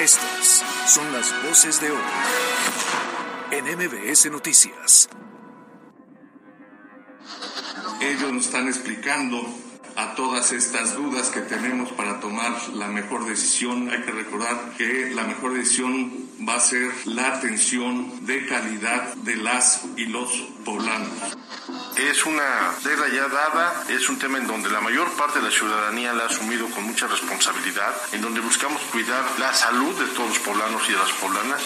Estas son las voces de hoy en MBS Noticias. Ellos nos están explicando a todas estas dudas que tenemos para tomar la mejor decisión. Hay que recordar que la mejor decisión va a ser la atención de calidad de las y los poblanos. Es una regla ya dada, es un tema en donde la mayor parte de la ciudadanía la ha asumido con mucha responsabilidad, en donde buscamos cuidar la salud de todos los poblanos y de las poblanas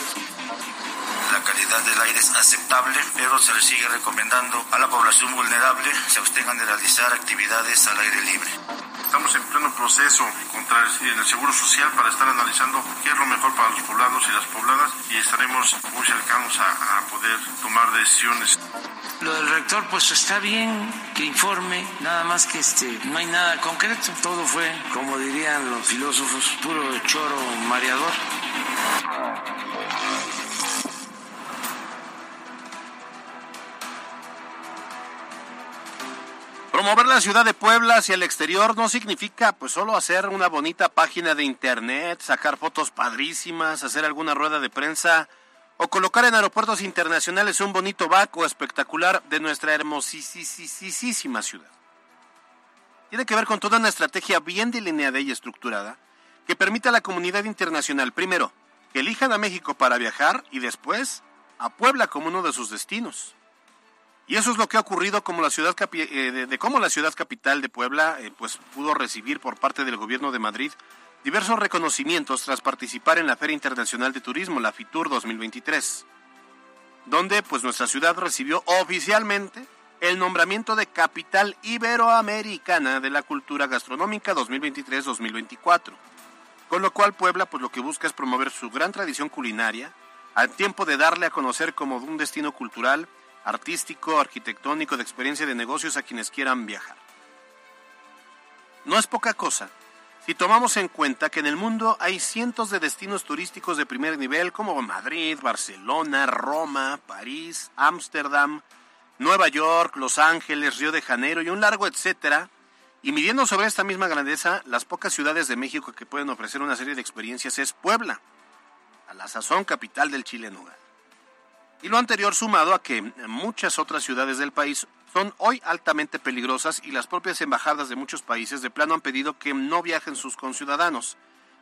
la calidad del aire es aceptable, pero se le sigue recomendando a la población vulnerable se abstengan de realizar actividades al aire libre. Estamos en pleno proceso contra el Seguro Social para estar analizando qué es lo mejor para los poblanos y las pobladas y estaremos muy cercanos a, a poder tomar decisiones. Lo del rector, pues está bien que informe, nada más que este, no hay nada concreto. Todo fue, como dirían los filósofos, puro choro mareador. Promover la ciudad de Puebla hacia el exterior no significa pues solo hacer una bonita página de internet, sacar fotos padrísimas, hacer alguna rueda de prensa o colocar en aeropuertos internacionales un bonito baco espectacular de nuestra hermosísima ciudad. Tiene que ver con toda una estrategia bien delineada y estructurada que permita a la comunidad internacional, primero, que elijan a México para viajar y después a Puebla como uno de sus destinos. Y eso es lo que ha ocurrido como la ciudad eh, de, cómo la ciudad capital de Puebla eh, pues pudo recibir por parte del gobierno de Madrid diversos reconocimientos tras participar en la Feria Internacional de Turismo, la FITUR 2023, donde pues nuestra ciudad recibió oficialmente el nombramiento de capital iberoamericana de la cultura gastronómica 2023-2024. Con lo cual Puebla pues lo que busca es promover su gran tradición culinaria al tiempo de darle a conocer como un destino cultural artístico, arquitectónico, de experiencia de negocios a quienes quieran viajar. No es poca cosa si tomamos en cuenta que en el mundo hay cientos de destinos turísticos de primer nivel como Madrid, Barcelona, Roma, París, Ámsterdam, Nueva York, Los Ángeles, Río de Janeiro y un largo etcétera, y midiendo sobre esta misma grandeza, las pocas ciudades de México que pueden ofrecer una serie de experiencias es Puebla, a la sazón capital del Chile. Y lo anterior sumado a que muchas otras ciudades del país son hoy altamente peligrosas y las propias embajadas de muchos países de plano han pedido que no viajen sus conciudadanos,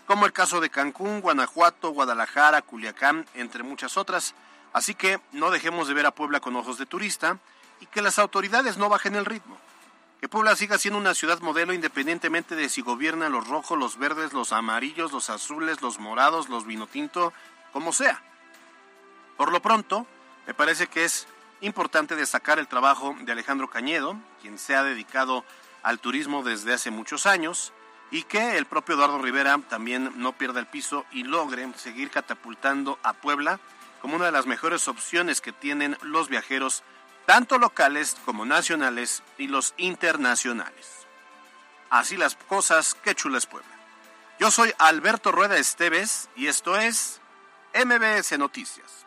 como el caso de Cancún, Guanajuato, Guadalajara, Culiacán, entre muchas otras. Así que no dejemos de ver a Puebla con ojos de turista y que las autoridades no bajen el ritmo. Que Puebla siga siendo una ciudad modelo independientemente de si gobiernan los rojos, los verdes, los amarillos, los azules, los morados, los vinotinto, como sea. Por lo pronto, me parece que es importante destacar el trabajo de Alejandro Cañedo, quien se ha dedicado al turismo desde hace muchos años, y que el propio Eduardo Rivera también no pierda el piso y logre seguir catapultando a Puebla como una de las mejores opciones que tienen los viajeros, tanto locales como nacionales y los internacionales. Así las cosas, qué chula es Puebla. Yo soy Alberto Rueda Esteves y esto es MBS Noticias.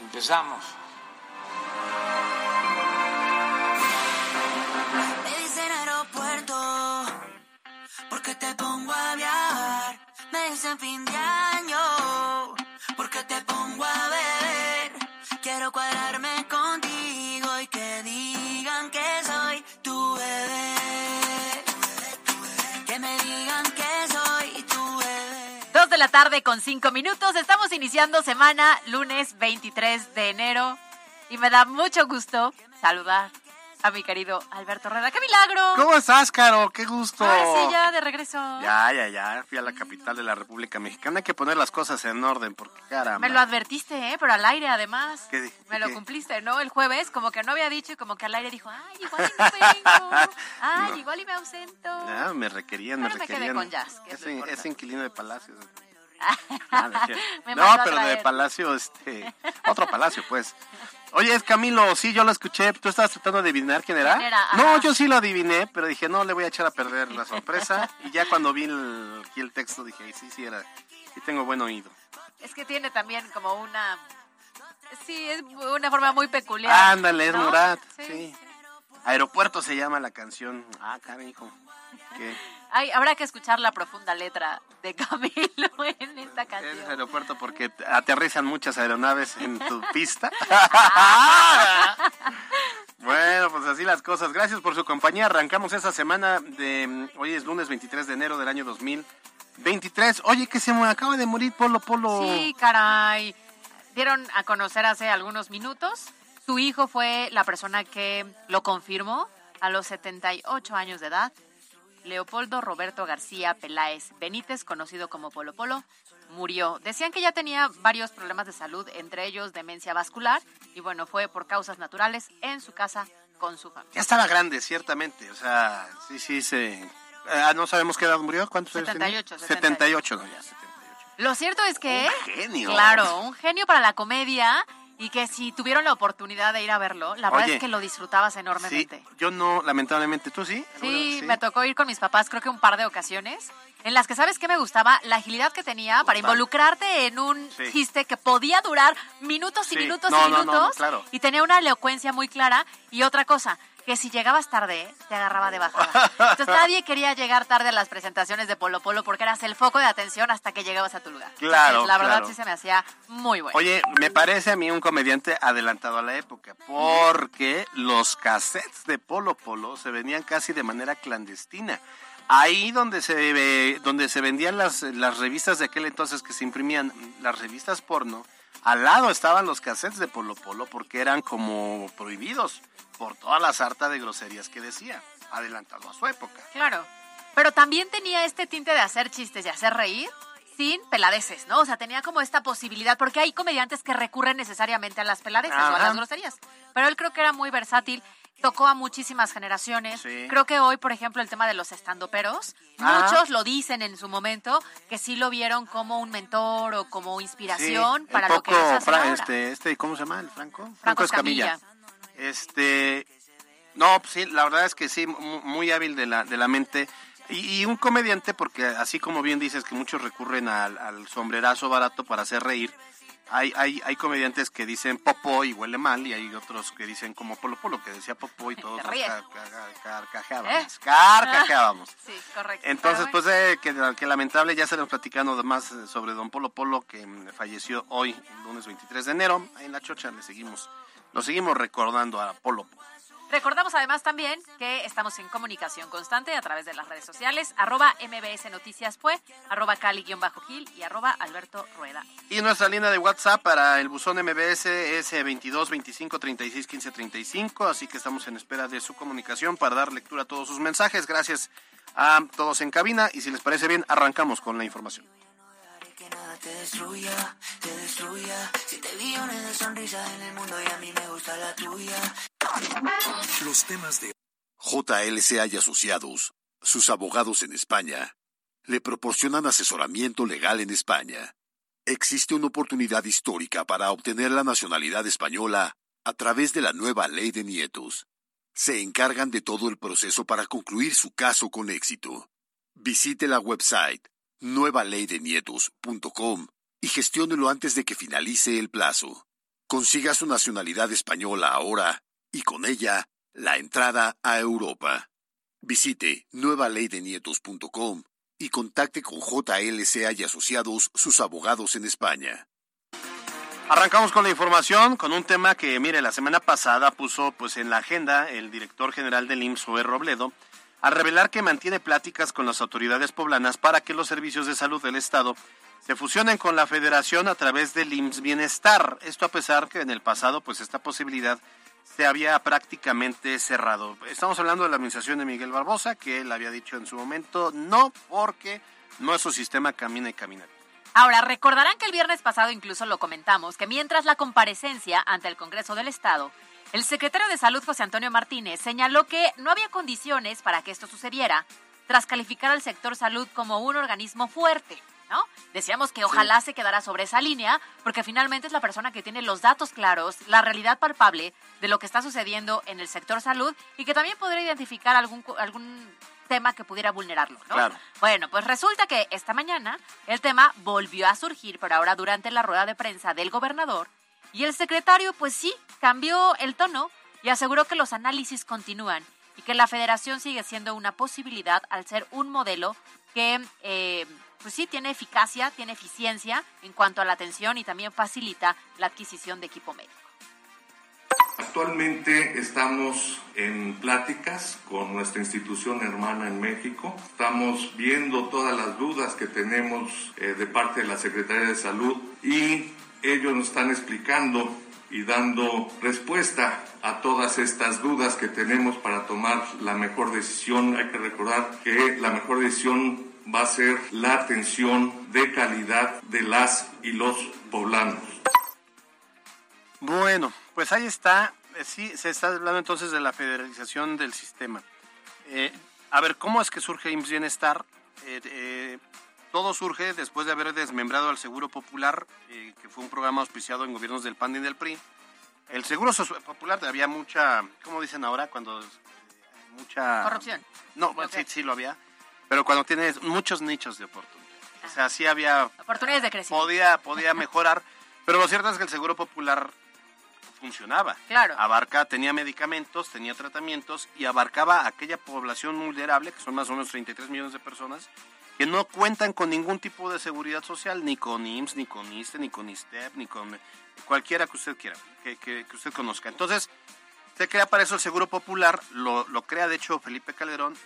Empezamos. Me dicen aeropuerto, porque te pongo a viajar. Me dicen fin de año, porque te pongo a beber. Quiero cuadrarme la tarde con cinco minutos. Estamos iniciando semana lunes 23 de enero y me da mucho gusto saludar a mi querido Alberto Rueda. ¡Qué milagro! ¿Cómo estás, Caro? ¡Qué gusto! Ay, sí, ya de regreso. Ya, ya, ya. Fui a la capital de la República Mexicana. Hay que poner las cosas en orden porque, caramba. Me lo advertiste, ¿eh? Pero al aire, además. ¿Qué di- Me lo qué? cumpliste, ¿no? El jueves, como que no había dicho y como que al aire dijo, ay, igual y no vengo. Ay, No. igual y me ausento. Ya, me requerían, me Pero me quedé requerían. con Jazz, que es inquilino de Palacio. Ah, no. Me pero de. Palacio, este, otro Palacio, pues. Oye, es Camilo, sí, yo lo escuché. ¿Tú estabas tratando de adivinar quién era? ¿Quién era? No, yo sí lo adiviné, pero dije, no, le voy a echar a perder la sorpresa. y ya cuando vi el, aquí el texto dije, "Ay, sí, sí, era. Sí tengo buen oído. Es que tiene también como una... Sí, es una forma muy peculiar. Ándale, es ¿no? Murat. Sí. Aeropuerto se llama la canción. Ah, carajo. ¿Qué? Ay, habrá que escuchar la profunda letra de Camilo en esta Es canción. aeropuerto porque aterrizan muchas aeronaves en tu pista. bueno, pues así las cosas. Gracias por su compañía. Arrancamos esta semana de hoy es lunes 23 de enero del año 2023. Oye, que se me acaba de morir Polo Polo. Sí, caray. Dieron a conocer hace algunos minutos. Su hijo fue la persona que lo confirmó a los 78 años de edad. Leopoldo Roberto García Peláez Benítez, conocido como Polo Polo, murió. Decían que ya tenía varios problemas de salud, entre ellos demencia vascular, y bueno, fue por causas naturales en su casa con su familia. Ya estaba grande, ciertamente. O sea, sí, sí, se... Ah, no sabemos qué edad murió. ¿Cuántos años tenía? 78, 78, no, ya, 78. Lo cierto es que... Un genio. Claro, un genio para la comedia y que si tuvieron la oportunidad de ir a verlo, la verdad es que lo disfrutabas Sí, enormemente. yo no, lamentablemente. ¿Tú sí? Sí, me tocó ir con mis papás creo que un par de ocasiones en las que sabes qué me gustaba la agilidad que tenía para involucrarte en un Sí. chiste que podía durar minutos y Sí. minutos No, y no, minutos no, claro. y tenía una elocuencia muy clara y otra cosa que si llegabas tarde te agarraba de bajada. Entonces nadie quería llegar tarde a las presentaciones de Polo Polo porque eras el foco de atención hasta que llegabas a tu lugar. Claro, Entonces, la verdad claro. sí se me hacía muy bueno. Oye, me parece a mí un comediante adelantado a la época, porque los cassettes de Polo Polo se venían casi de manera clandestina. Ahí donde se ve- donde se vendían las, las revistas de aquel entonces que se imprimían, las revistas porno, al lado estaban los cassettes de Polo Polo porque eran como prohibidos por toda la sarta de groserías que decía, adelantado a su época. Claro. Pero también tenía este tinte de hacer chistes y hacer reír sin peladeces, ¿no? O sea, tenía como esta posibilidad, porque hay comediantes que recurren necesariamente a las peladeces o a las groserías. Pero él creo que era muy versátil, tocó a muchísimas generaciones. Sí. Creo que hoy, por ejemplo, el tema de los estandoperos, Ah. muchos lo dicen en su momento, que sí lo vieron como un mentor o como inspiración Sí, para lo que ahora. este, este, ¿cómo se llama? ¿El Franco? Franco Escamilla. Este, no, pues sí, la verdad es que sí, mu- muy hábil de la, de la mente. Y, y un comediante, porque así como bien dices que muchos recurren al, al sombrerazo barato para hacer reír, hay, hay, hay comediantes que dicen popó y huele mal, y hay otros que dicen como polo polo, que decía popó y todos car- car- carcajeábamos. ¿Eh? Carcajeábamos. Sí, correcto. Entonces, pues eh, que, que lamentable, ya estaremos platicando más eh, sobre Don Polo Polo, que mm, falleció hoy, lunes 23 de enero. Ahí en la chocha le seguimos, lo seguimos recordando a Polo. Recordamos además también que estamos en comunicación constante a través de las redes sociales, arroba MBS Noticias arroba Cali-Gil y arroba Alberto Rueda. Y nuestra línea de WhatsApp para el buzón MBS es eh, 22 25 36 15 35, así que estamos en espera de su comunicación para dar lectura a todos sus mensajes. Gracias a todos en cabina y si les parece bien, arrancamos con la información. Que nada te destruya, te destruya. De sonrisas en el mundo y a mí me gusta la tuya. Los temas de JLCA y Asociados, sus abogados en España, le proporcionan asesoramiento legal en España. Existe una oportunidad histórica para obtener la nacionalidad española a través de la nueva ley de nietos. Se encargan de todo el proceso para concluir su caso con éxito. Visite la website nuevaleydenietos.com y gestiónelo antes de que finalice el plazo. Consiga su nacionalidad española ahora y con ella la entrada a Europa. Visite nuevaleydenietos.com y contacte con JLCA y asociados sus abogados en España. Arrancamos con la información, con un tema que, mire, la semana pasada puso pues en la agenda el director general del IMSS, Robledo, al revelar que mantiene pláticas con las autoridades poblanas para que los servicios de salud del Estado se fusionen con la Federación a través del IMSS Bienestar. Esto a pesar que en el pasado pues esta posibilidad se había prácticamente cerrado. Estamos hablando de la administración de Miguel Barbosa, que él había dicho en su momento no, porque nuestro sistema camina y camina. Ahora, recordarán que el viernes pasado incluso lo comentamos, que mientras la comparecencia ante el Congreso del Estado, el secretario de Salud, José Antonio Martínez, señaló que no había condiciones para que esto sucediera tras calificar al sector salud como un organismo fuerte. ¿No? Decíamos que ojalá se quedara sobre esa línea, porque finalmente es la persona que tiene los datos claros, la realidad palpable de lo que está sucediendo en el sector salud y que también podría identificar algún, algún tema que pudiera vulnerarlo, ¿no? Claro. Bueno, pues resulta que esta mañana el tema volvió a surgir, pero ahora durante la rueda de prensa del gobernador, y el secretario, pues sí, cambió el tono y aseguró que los análisis continúan y que la federación sigue siendo una posibilidad al ser un modelo que, eh, pues sí, tiene eficacia, tiene eficiencia en cuanto a la atención y también facilita la adquisición de equipo médico. Actualmente estamos en pláticas con nuestra institución hermana en México. Estamos viendo todas las dudas que tenemos eh, de parte de la Secretaría de Salud y ellos nos están explicando y dando respuesta a todas estas dudas que tenemos para tomar la mejor decisión. Hay que recordar que la mejor decisión va a ser la atención de calidad de las y los poblanos. Bueno, pues ahí está. Eh, Sí, se está hablando entonces de la federalización del sistema. Eh, a ver, ¿cómo es que surge IMSS Bienestar? Eh, todo surge después de haber desmembrado al Seguro Popular, eh, que fue un programa auspiciado en gobiernos del PAN y del PRI. El Seguro Popular había mucha, ¿cómo dicen ahora? Cuando eh, mucha... Corrupción. No, bueno, Ok. sí, sí lo había. Pero cuando tienes muchos nichos de oportunidad. O sea, sí había Oportunidades de crecimiento. podía, podía mejorar, pero lo cierto es que el Seguro Popular funcionaba. Claro. Abarca, tenía medicamentos, tenía tratamientos y abarcaba aquella población vulnerable, que son más o menos 33 millones de personas, que no cuentan con ningún tipo de seguridad social, ni con IMSS, ni con ISTE, ni con ISTEP, ni con cualquiera que usted quiera, que, que- usted conozca. Entonces, se crea para eso el Seguro Popular, lo, lo crea de hecho Felipe Calderón,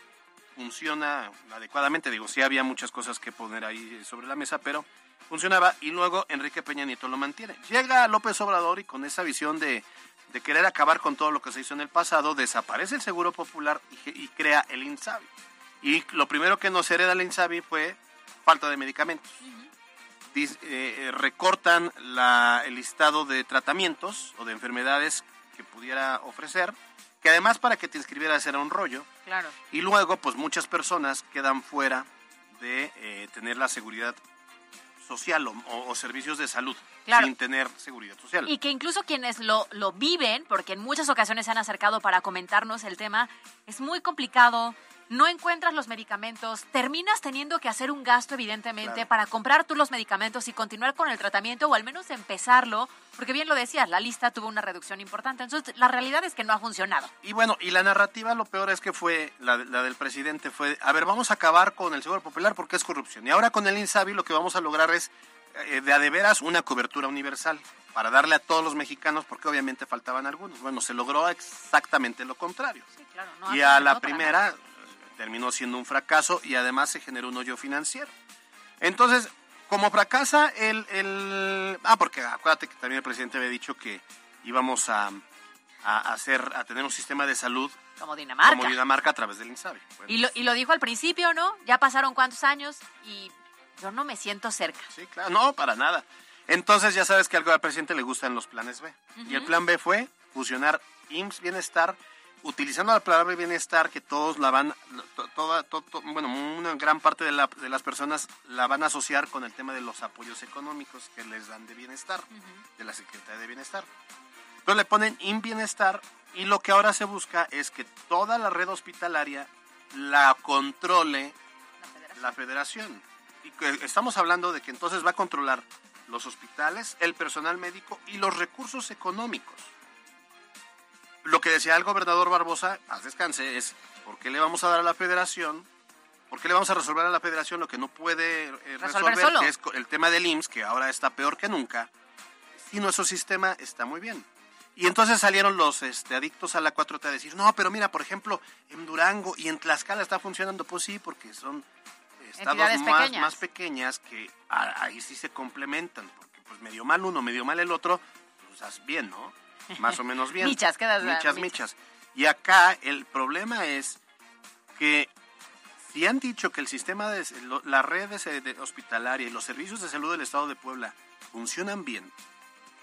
funciona adecuadamente, digo, sí había muchas cosas que poner ahí sobre la mesa, pero funcionaba y luego Enrique Peña Nieto lo mantiene. Llega López Obrador y con esa visión de, de querer acabar con todo lo que se hizo en el pasado, desaparece el Seguro Popular y, y crea el INSABI. Y lo primero que nos hereda el INSABI fue falta de medicamentos. Dis- eh, eh, recortan la- el listado de tratamientos o de enfermedades que pudiera ofrecer, que además para que te inscribieras era un rollo. Claro. Y luego, pues muchas personas quedan fuera de eh, tener la seguridad social o, o- o servicios de salud Claro. sin tener seguridad social. Y que incluso quienes lo, lo viven, porque en muchas ocasiones se han acercado para comentarnos el tema, es muy complicado, no encuentras los medicamentos, terminas teniendo que hacer un gasto evidentemente Claro. para comprar tú los medicamentos y continuar con el tratamiento o al menos empezarlo, porque bien lo decías, la lista tuvo una reducción importante, entonces la realidad es que no ha funcionado. Y bueno, y la narrativa lo peor es que fue, la, la del presidente fue, a ver, vamos a acabar con el Seguro Popular porque es corrupción. Y ahora con el INSABI lo que vamos a lograr es eh, de a de veras una cobertura universal para darle a todos los mexicanos porque obviamente faltaban algunos. Bueno, se logró exactamente lo contrario. Sí, claro, no y a la primera terminó siendo un fracaso y además se generó un hoyo financiero. Entonces, como fracasa el, el... Ah, porque acuérdate que también el presidente había dicho que íbamos a, a hacer, a tener un sistema de salud Como Dinamarca. como Dinamarca a través del INSABI. Bueno, Y lo, y lo dijo al principio, ¿no? Ya pasaron cuántos años y yo no me siento cerca. Sí, claro, no, para nada. Entonces ya sabes que algo al presidente le gustan los planes B. Y el plan B fue fusionar IMSS Bienestar, utilizando la palabra bienestar que todos la van, to- toda, to- to- bueno, una gran parte de, la- de las personas la van a asociar con el tema de los apoyos económicos que les dan de bienestar, de la Secretaría de Bienestar. Entonces le ponen IN Bienestar y lo que ahora se busca es que toda la red hospitalaria la controle la federación. Y que estamos hablando de que entonces va a controlar los hospitales, el personal médico y los recursos económicos. Lo que decía el gobernador Barbosa, paz descanse, es ¿por qué le vamos a dar a la federación? ¿Por qué le vamos a resolver a la federación lo que no puede eh, Resolver resolver, solo. que es el tema del IMSS, que ahora está peor que nunca? Si nuestro sistema está muy bien. Y entonces salieron los este, adictos a la 4T a decir, no, pero mira, por ejemplo, en Durango y en Tlaxcala está funcionando. Pues sí, porque son estados más pequeñas. más pequeñas que ahí sí se complementan. Porque pues medio mal uno, medio mal el otro, pues haz bien, ¿no? Más o menos bien. Michas, quedas Michas, michas. michas. Y acá el problema es que si han dicho que el sistema de la red de, de hospitalaria y los servicios de salud del Estado de Puebla funcionan bien,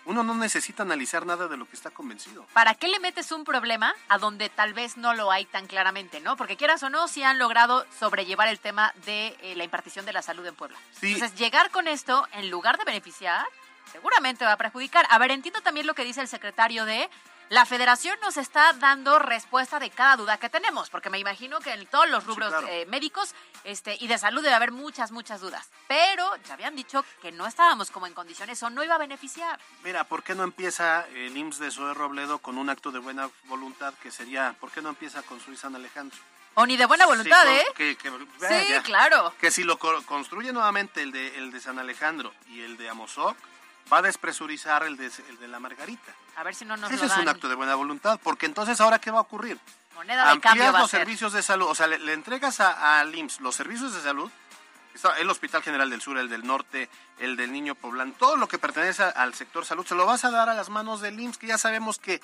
uno no necesita analizar nada de lo que está convencido. ¿Para qué le metes un problema a donde tal vez no lo hay tan claramente, no? Porque quieras o no, sí han logrado sobrellevar el tema de eh, la impartición de la salud en Puebla. Sí. Entonces, llegar con esto, en lugar de beneficiar, seguramente va a perjudicar. A ver, entiendo también lo que dice el secretario de... La federación nos está dando respuesta de cada duda que tenemos, porque me imagino que en todos los rubros claro. eh, médicos este, y de salud debe haber muchas, muchas dudas. Pero ya habían dicho que no estábamos como en condiciones o no iba a beneficiar. Mira, ¿por qué no empieza el IMSS de Zoe Robledo con un acto de buena voluntad que sería, ¿por qué no empieza a construir San Alejandro? O ni de buena voluntad, Sí, con- ¿eh? que- que- Sí, claro. Que si lo co- construye nuevamente el de, el de San Alejandro y el de Amozoc, va a despresurizar el de, el de la Margarita. A ver si no nos Ese lo es un acto de buena voluntad, porque entonces ahora qué va a ocurrir? Moneda de cambio Amplías a los ser. servicios de salud, o sea, le, le entregas a- al IMSS los servicios de salud, está el Hospital General del Sur, el del Norte, el del Niño Poblán, todo lo que pertenece a- al sector salud, se lo vas a dar a las manos del IMSS, que ya sabemos que eh,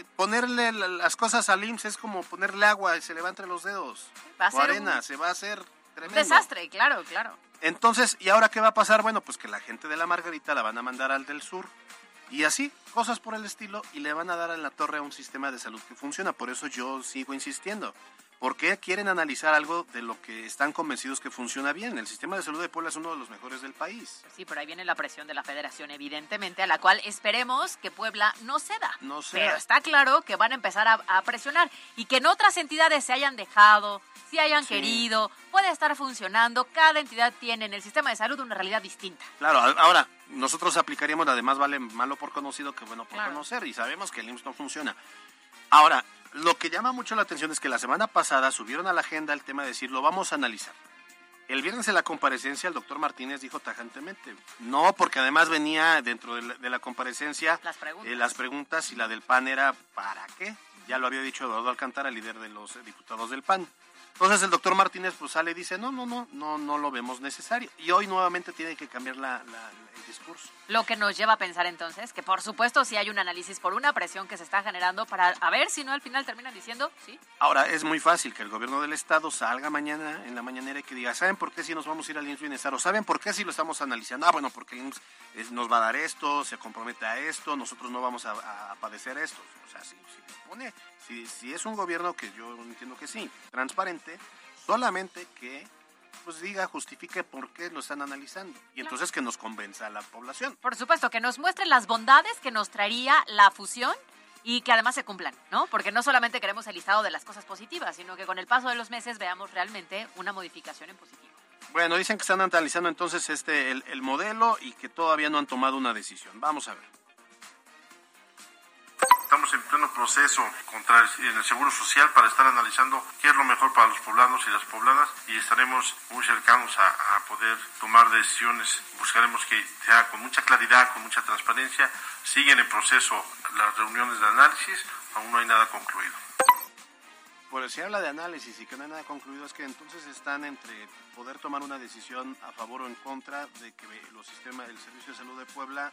eh, ponerle la- las cosas al IMSS es como ponerle agua y se le va entre los dedos. Va a o ser arena, un- se va a hacer tremendo. desastre, claro, claro. Entonces, ¿y ahora qué va a pasar? Bueno, pues que la gente de la Margarita la van a mandar al del sur y así, cosas por el estilo, y le van a dar en la torre a un sistema de salud que funciona. Por eso yo sigo insistiendo. ¿Por qué quieren analizar algo de lo que están convencidos que funciona bien? El sistema de salud de Puebla es uno de los mejores del país. Sí, pero ahí viene la presión de la federación, evidentemente, a la cual esperemos que Puebla no ceda. No ceda. Pero está claro que van a empezar a, a presionar y que en otras entidades se hayan dejado, si hayan Sí. querido, puede estar funcionando. Cada entidad tiene en el sistema de salud una realidad distinta. Claro, ahora, nosotros aplicaríamos, además vale malo por conocido que bueno por Claro. conocer, y sabemos que el IMSS no funciona. Ahora, lo que llama mucho la atención es que la semana pasada subieron a la agenda el tema de decir, lo vamos a analizar. El viernes en la comparecencia el doctor Martínez dijo tajantemente, no, porque además venía dentro de la, de la comparecencia Las preguntas. eh, las preguntas y la del PAN era ¿para qué? Ya lo había dicho Eduardo Alcántara, líder de los diputados del PAN. Entonces el doctor Martínez pues sale y dice, no, no, no, no, no lo vemos necesario. Y hoy nuevamente tiene que cambiar la, la- el discurso. Lo que nos lleva a pensar entonces que por supuesto si hay un análisis por una presión que se está generando para a ver si no al final terminan diciendo, sí, Ahora, es muy fácil que el gobierno del estado salga mañana en la mañanera y que diga, ¿saben por qué si nos vamos a ir al IMSS Bienestar? ¿O saben por qué si lo estamos analizando? Ah, bueno, porque el IMSS es- nos va a dar esto, se compromete a esto, nosotros no vamos a padecer esto. O sea, si, si pone, si, si es un gobierno que yo entiendo que sí, transparente, solamente que pues diga, justifique por qué lo están analizando. Y entonces que nos convenza a la población. Por supuesto, que nos muestre las bondades que nos traería la fusión y que además se cumplan, ¿no? Porque no solamente queremos el listado de las cosas positivas, sino que con el paso de los meses veamos realmente una modificación en positivo. Bueno, dicen que están analizando entonces este el, el modelo y que todavía no han tomado una decisión. Vamos a ver. Estamos en pleno proceso en el Seguro Social para estar analizando qué es lo mejor para los poblanos y las poblanas y estaremos muy cercanos a, a poder tomar decisiones. Buscaremos que sea con mucha claridad, con mucha transparencia. Siguen en proceso las reuniones de análisis, aún no hay nada concluido. Pues si habla de análisis y que no hay nada concluido, es que entonces están entre poder tomar una decisión a favor o en contra de que los sistemas, el Servicio de Salud de Puebla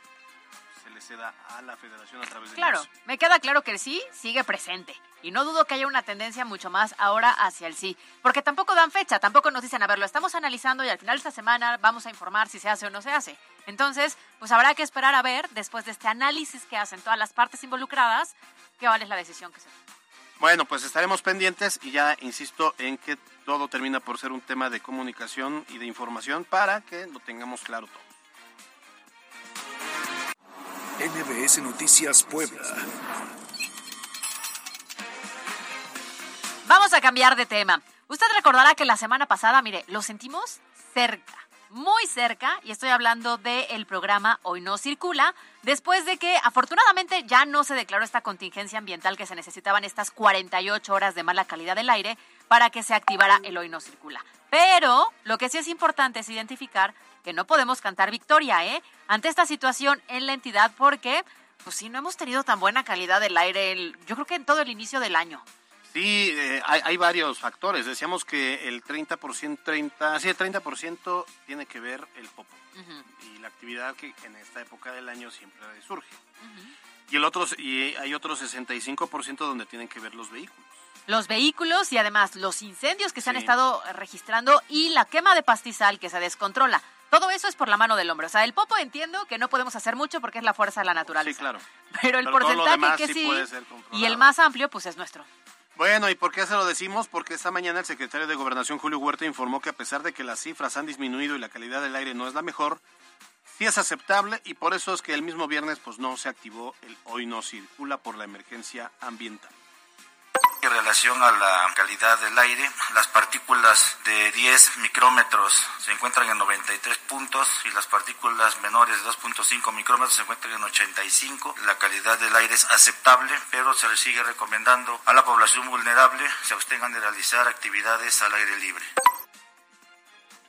se le ceda a la Federación a través de Claro, me queda claro que el sí sigue presente. Y no dudo que haya una tendencia mucho más ahora hacia el sí. Porque tampoco dan fecha, tampoco nos dicen, a ver, lo estamos analizando y al final de esta semana vamos a informar si se hace o no se hace. Entonces, pues habrá que esperar a ver, después de este análisis que hacen todas las partes involucradas, qué vale la decisión que se toma. Bueno, pues estaremos pendientes y ya insisto en que todo termina por ser un tema de comunicación y de información para que lo tengamos claro todo. NBS Noticias Puebla. Vamos a cambiar de tema. Usted recordará que la semana pasada, mire, lo sentimos cerca, muy cerca, y estoy hablando del programa Hoy no circula, después de que afortunadamente ya no se declaró esta contingencia ambiental que se necesitaban estas 48 horas de mala calidad del aire para que se activara el Hoy no circula. Pero lo que sí es importante es identificar que no podemos cantar victoria, ¿eh? Ante esta situación en la entidad porque, pues sí, no hemos tenido tan buena calidad del aire, el- yo creo que en todo el inicio del año. Sí, eh, hay, hay varios factores. Decíamos que el 30%, 30, sí, el 30% tiene que ver el popo y la actividad que en esta época del año siempre surge. Y el otro y hay otro 65% donde tienen que ver los vehículos. Los vehículos y además los incendios que se han estado registrando y la quema de pastizal que se descontrola. Todo eso es por la mano del hombre. O sea, el popo entiendo que no podemos hacer mucho porque es la fuerza de la naturaleza. Sí, claro. Pero el Pero porcentaje que sí sí, puede ser controlado. y el más amplio pues es nuestro. Bueno, ¿y por qué se lo decimos? Porque esta mañana el secretario de Gobernación, Julio Huerta, informó que a pesar de que las cifras han disminuido y la calidad del aire no es la mejor, sí es aceptable y por eso es que el mismo viernes pues no se activó el hoy no circula por la emergencia ambiental. En relación a la calidad del aire, las partículas de 10 micrómetros se encuentran en 93 puntos y las partículas menores de 2.5 micrómetros se encuentran en 85. La calidad del aire es aceptable, pero se le sigue recomendando a la población vulnerable se abstengan de realizar actividades al aire libre.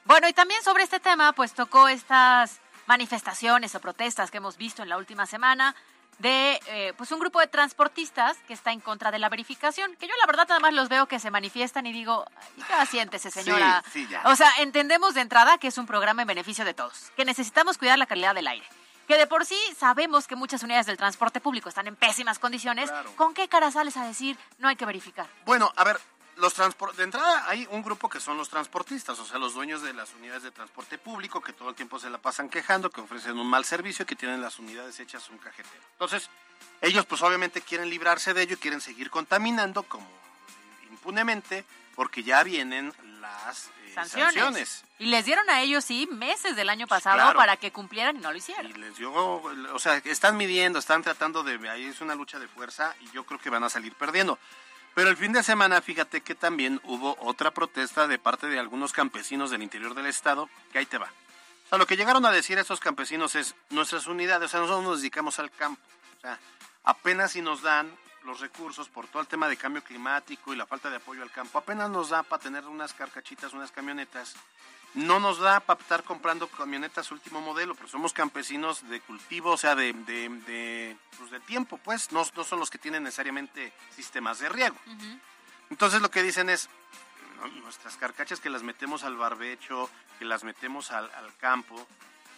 Bueno, y también sobre este tema, pues tocó estas manifestaciones o protestas que hemos visto en la última semana de eh, pues un grupo de transportistas que está en contra de la verificación, que yo la verdad nada más los veo que se manifiestan y digo, "Ay, ya siéntese señora. Sí, sí, ya. O sea, entendemos de entrada que es un programa en beneficio de todos, que necesitamos cuidar la calidad del aire. Que de por sí sabemos que muchas unidades del transporte público están en pésimas condiciones. Claro. ¿Con qué cara sales a decir no hay que verificar? Bueno, a ver, los de entrada hay un grupo que son los transportistas, o sea, los dueños de las unidades de transporte público que todo el tiempo se la pasan quejando, que ofrecen un mal servicio y que tienen las unidades hechas un cajetero. Entonces, ellos pues obviamente quieren librarse de ello y quieren seguir contaminando como impunemente porque ya vienen las eh, Sanciones. sanciones. Y les dieron a ellos, sí, meses del año pasado claro. para que cumplieran y no lo hicieron. Y les dio, o sea, están midiendo, están tratando de, ahí es una lucha de fuerza y yo creo que van a salir perdiendo. Pero el fin de semana, fíjate que también hubo otra protesta de parte de algunos campesinos del interior del estado, que ahí te va. O sea, lo que llegaron a decir estos campesinos es, nuestras unidades, o sea, nosotros nos dedicamos al campo. O sea, apenas si nos dan los recursos por todo el tema de cambio climático y la falta de apoyo al campo, apenas nos da para tener unas carcachitas, unas camionetas. No nos da para estar comprando camionetas último modelo, pero somos campesinos de cultivo, o sea, de, de, de, pues, de tiempo, pues, no, no son los que tienen necesariamente sistemas de riego. Entonces lo que dicen es, "No, nuestras carcachas que las metemos al barbecho, que las metemos al, al campo,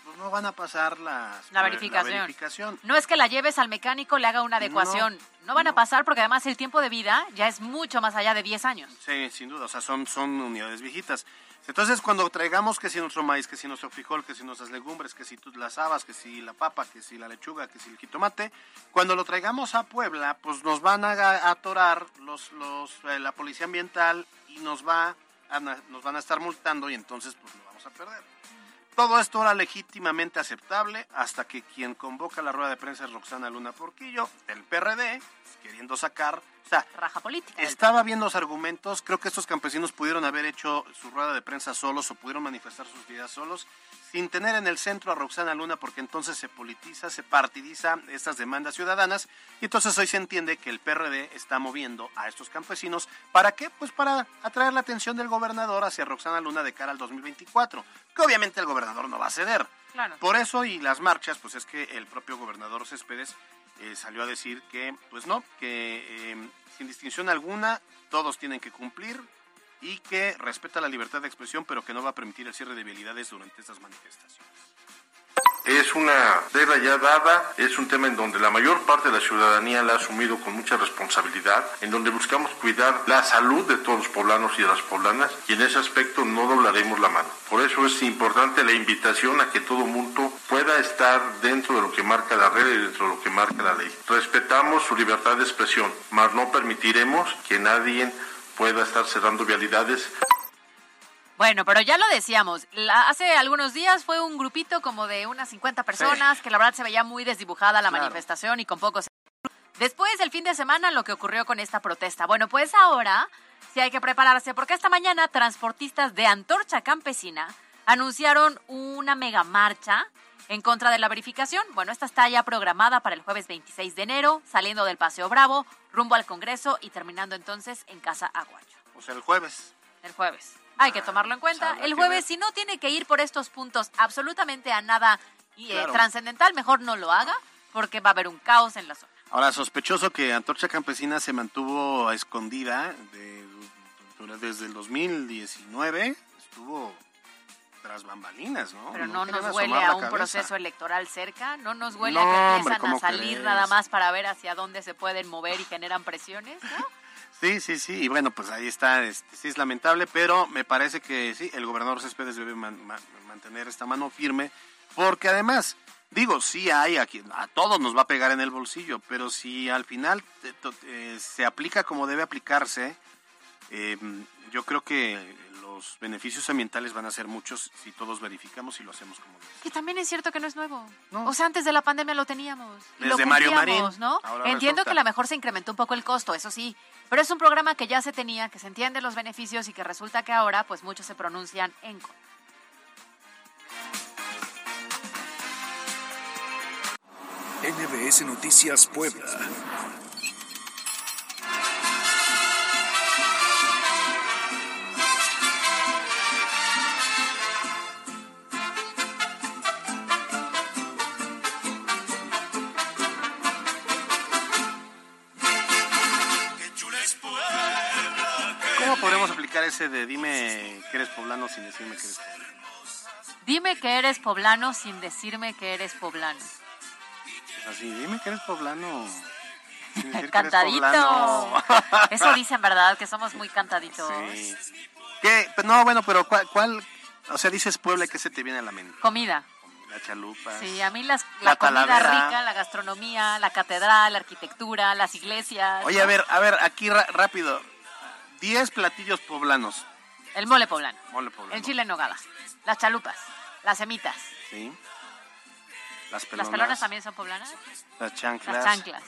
pues no van a pasar las, La verificación. verificación. No es que la lleves al mecánico, le haga una adecuación. No, van a pasar porque además el tiempo de vida ya es mucho más allá de 10 años. Sí, sin duda, o sea, son, son unidades viejitas. Entonces, cuando traigamos que si nuestro maíz, que si nuestro frijol, que si nuestras legumbres, que si las habas, que si la papa, que si la lechuga, que si el jitomate, cuando lo traigamos a Puebla, pues nos van a atorar los, los, eh, la policía ambiental y nos, va a nos van a estar multando y entonces pues lo vamos a perder. Todo esto era legítimamente aceptable hasta que quien convoca la rueda de prensa es Roxana Luna Porquillo, del PRD, pues, queriendo sacar, Raja política. estaba viendo los argumentos, creo que estos campesinos pudieron haber hecho su rueda de prensa solos o pudieron manifestar sus ideas solos, sin tener en el centro a Roxana Luna, porque entonces se politiza, se partidiza estas demandas ciudadanas, y entonces hoy se entiende que el PRD está moviendo a estos campesinos. ¿Para qué? Pues para atraer la atención del gobernador hacia Roxana Luna de cara al 2024, que obviamente el gobernador no va a ceder. Claro. Por eso y las marchas, pues es que el propio gobernador Céspedes eh, salió a decir que, pues no, que eh, sin distinción alguna todos tienen que cumplir y que respeta la libertad de expresión, pero que no va a permitir el cierre de vialidades durante estas manifestaciones. Es una regla ya dada, es un tema en donde la mayor parte de la ciudadanía la ha asumido con mucha responsabilidad, en donde buscamos cuidar la salud de todos los poblanos y de las poblanas, y en ese aspecto no doblaremos la mano. Por eso es importante la invitación a que todo mundo pueda estar dentro de lo que marca la regla y dentro de lo que marca la ley. Respetamos su libertad de expresión, mas no permitiremos que nadie pueda estar cerrando vialidades Bueno, pero ya lo decíamos, la- hace algunos días fue un grupito como de unas 50 personas que la verdad se veía muy desdibujada la Claro. manifestación y con pocos... Después del fin de semana lo que ocurrió con esta protesta. Bueno, pues ahora sí hay que prepararse porque esta mañana transportistas de Antorcha Campesina anunciaron una mega marcha en contra de la verificación. Bueno, esta está ya programada para el jueves 26 de enero, saliendo del Paseo Bravo, rumbo al Congreso y terminando entonces en Casa Aguayo. O sea, el jueves. El jueves. Hay que tomarlo en cuenta. El jueves, si no tiene que ir por estos puntos absolutamente a nada y, eh, Claro. trascendental, mejor no lo haga, porque va a haber un caos en la zona. Ahora, sospechoso que Antorcha Campesina se mantuvo a escondida de- desde el 2019, estuvo tras bambalinas, ¿no? Pero no, nos huele a un cabeza. proceso electoral cerca, no nos huele No, a que empiezan ¿cómo a salir crees? nada más para ver hacia dónde se pueden mover y generan presiones, ¿no? Sí, sí, sí, y bueno, pues ahí está, este, sí es lamentable, pero me parece que sí, el gobernador Céspedes debe man- man- mantener esta mano firme, porque además, digo, sí hay a quien, a todos nos va a pegar en el bolsillo, pero si al final eh, eh, se aplica como debe aplicarse, eh, yo creo que los beneficios ambientales van a ser muchos si todos verificamos y lo hacemos como. Que también es cierto que no es nuevo. No. O sea, antes de la pandemia lo teníamos. lo Desde Mario Marín, ¿no? Entiendo resulta. que a lo mejor se incrementó un poco el costo, eso sí. Pero es un programa que ya se tenía, que se entiende los beneficios y que resulta que ahora, pues muchos se pronuncian en contra. NBS Noticias Puebla. De dime que eres poblano sin decirme que eres poblano? Dime que eres poblano sin decirme que eres poblano. Es así, dime que eres poblano. sin decir que eres Cantadito. poblano. Eso dicen, ¿verdad? Que somos muy cantaditos. Sí. ¿Qué? No, bueno, pero ¿cuál, cuál? O sea, dices Puebla, ¿qué se te viene a la mente? Comida. La chalupa. Sí, a mí las, La la, comida talavera. rica, la gastronomía, la catedral, la arquitectura, las iglesias. Oye, a ver, a ver, aquí rápido. 10 platillos poblanos. El mole poblano. Mole poblano. El chile en nogada. Las chalupas. Las semitas. Sí. Las pelonas. ¿Las pelonas también son poblanas? Las chanclas. Las chanclas.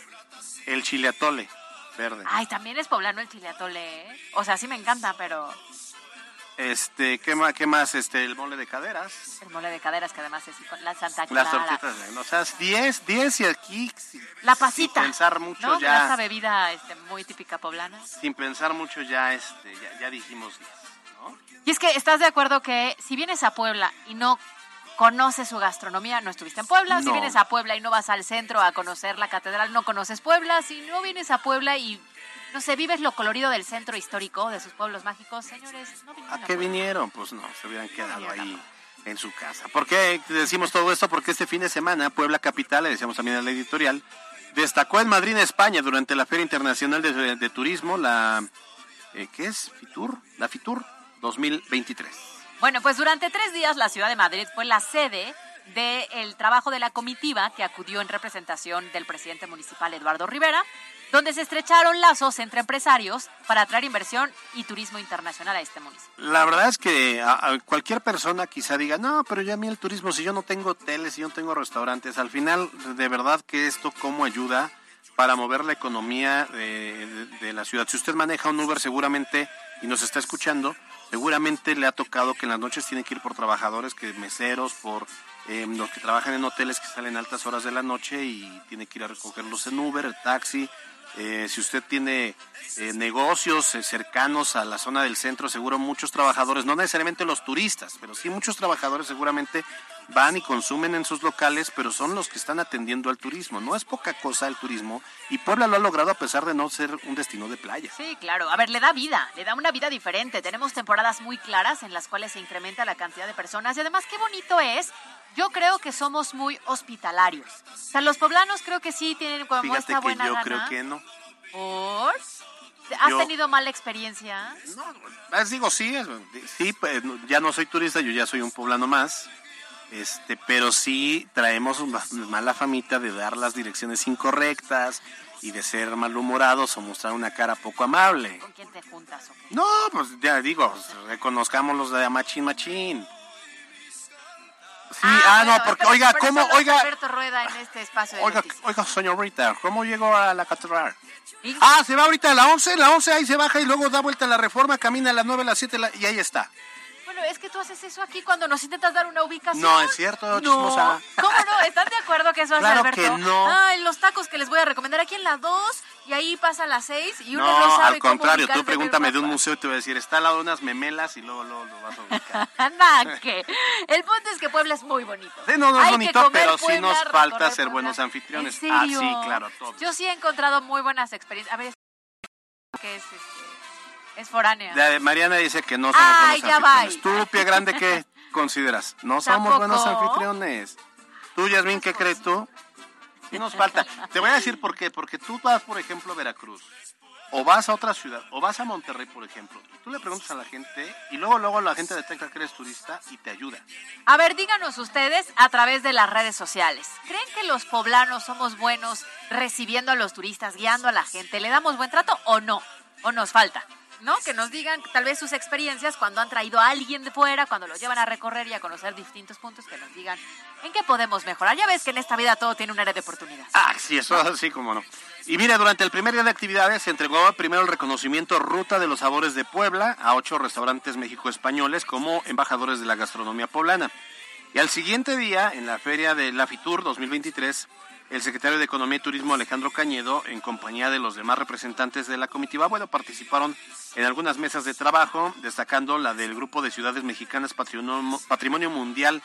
El chile atole. Verde. Ay, también es poblano el chile atole, ¿eh? O sea, sí me encanta, pero Este, ¿qué más? ¿Qué más? Este, el mole de caderas. el mole de caderas, que además es con la Santa Las Clara. tortitas, de- o sea, 10, 10 y aquí si- La pasita. Sin pensar mucho ¿no? ya. Esa bebida este, muy típica poblana. sin pensar mucho ya este ya, ya dijimos 10, ¿no? Y es que estás de acuerdo que si vienes a Puebla y no conoces su gastronomía, no estuviste en Puebla. Si No. vienes a Puebla y no vas al centro a conocer la catedral, no conoces Puebla. Si no vienes a Puebla y, no sé, vives lo colorido del centro histórico, de sus pueblos mágicos, señores, no vinieron ¿A qué vinieron? Pues no, se hubieran quedado ahí en su casa. ¿Por qué decimos todo esto? Porque este fin de semana Puebla Capital, le decíamos también en la editorial, destacó en Madrid, España, durante la Feria Internacional de, de Turismo, la eh, ¿qué es? Fitur, la Fitur 2023. Bueno, pues durante tres días la ciudad de Madrid fue la sede del trabajo de la comitiva que acudió en representación del presidente municipal Eduardo Rivera, donde se estrecharon lazos entre empresarios para atraer inversión y turismo internacional a este municipio. La verdad es que cualquier persona quizá diga, no, pero ya a mí el turismo, si yo no tengo hoteles, si yo no tengo restaurantes, al final de verdad que esto cómo ayuda para mover la economía de, la ciudad. Si usted maneja un Uber seguramente y nos está escuchando, seguramente le ha tocado que en las noches tiene que ir por trabajadores, que meseros, por eh, los que trabajan en hoteles que salen altas horas de la noche y tiene que ir a recogerlos en Uber, el taxi. Eh, si usted tiene eh, negocios eh, cercanos a la zona del centro, seguro muchos trabajadores, no necesariamente los turistas, pero sí muchos trabajadores seguramente van y consumen en sus locales, pero son los que están atendiendo al turismo. No es poca cosa el turismo y Puebla lo ha logrado a pesar de no ser un destino de playa. Sí, claro. A ver, le da vida, le da una vida diferente. Tenemos temporadas muy claras en las cuales se incrementa la cantidad de personas y además qué bonito es. Yo creo que somos muy hospitalarios. O sea, los poblanos creo que sí tienen como Fíjate esta que buena yo gana. creo que no. ¿Por? ¿Has Yo- tenido mala experiencia? Les digo, sí, sí, pues, no- ya no soy turista, yo ya soy un poblano más. Este, pero sí traemos una mala famita de dar las direcciones incorrectas y de ser malhumorados o mostrar una cara poco amable. ¿Con quién te juntas? No, pues ya digo, pues, reconozcamos los de Machín Machín. Sí, ah, bueno, no, porque, pero- oiga, pero ¿cómo, oiga, Alberto Rueda en este espacio de oiga, oiga, señorita, ¿cómo llegó a la catedral? ¿Y? Ah, se va ahorita a la 11, la 11 ahí se baja y luego da vuelta a la reforma, camina a las 9, a las 7 la- y ahí está. Es que tú haces eso aquí cuando nos intentas dar una ubicación. No, es cierto, No. chismosa. ¿Cómo no? ¿Están de acuerdo que eso hace Claro Alberto? que no. Ay, los tacos que les voy a recomendar aquí en la 2 y ahí pasa la 6 y uno no, No, sabe al cómo contrario, ubicarse tú pregúntame de un museo y te voy a decir, está al lado de unas memelas y luego, luego lo vas a ubicar. Que el punto es que Puebla es muy bonito. Sí, no, no es Hay bonito, pero sí nos falta ser Puebla. buenos anfitriones. ¿En Ah, sí, claro, todos. Yo sí he encontrado muy buenas experiencias. A ver, que es este, Es foránea. De- Mariana dice que no somos Ay, buenos ya va. anfitriones. ¿Tú, pie grande, qué consideras? No somos Tampoco. buenos anfitriones. ¿Tú, Yasmín, qué crees tú? Sí nos falta. Te voy a decir por qué. Porque tú vas, por ejemplo, a Veracruz. O vas a otra ciudad. O vas a Monterrey, por ejemplo. Tú le preguntas a la gente. Y luego, luego la gente detecta que eres turista y te ayuda. A ver, díganos ustedes a través de las redes sociales. ¿Creen que los poblanos somos buenos recibiendo a los turistas, guiando a la gente? ¿Le damos buen trato o no? ¿O nos falta? ¿No? Que nos digan tal vez sus experiencias cuando han traído a alguien de fuera, cuando los llevan a recorrer y a conocer distintos puntos, que nos digan en qué podemos mejorar. Ya ves que en esta vida todo tiene un área de oportunidad. Ah, sí, eso así como no. Y mire, durante el primer día de actividades se entregó primero el reconocimiento Ruta de los Sabores de Puebla a ocho restaurantes México-españoles como embajadores de la gastronomía poblana. Y al siguiente día, en la feria de la FITUR 2023, el secretario de Economía y Turismo Alejandro Cañedo, en compañía de los demás representantes de la comitiva, bueno, participaron en algunas mesas de trabajo, destacando la del Grupo de Ciudades Mexicanas Patrimonio, Patrimonio Mundial,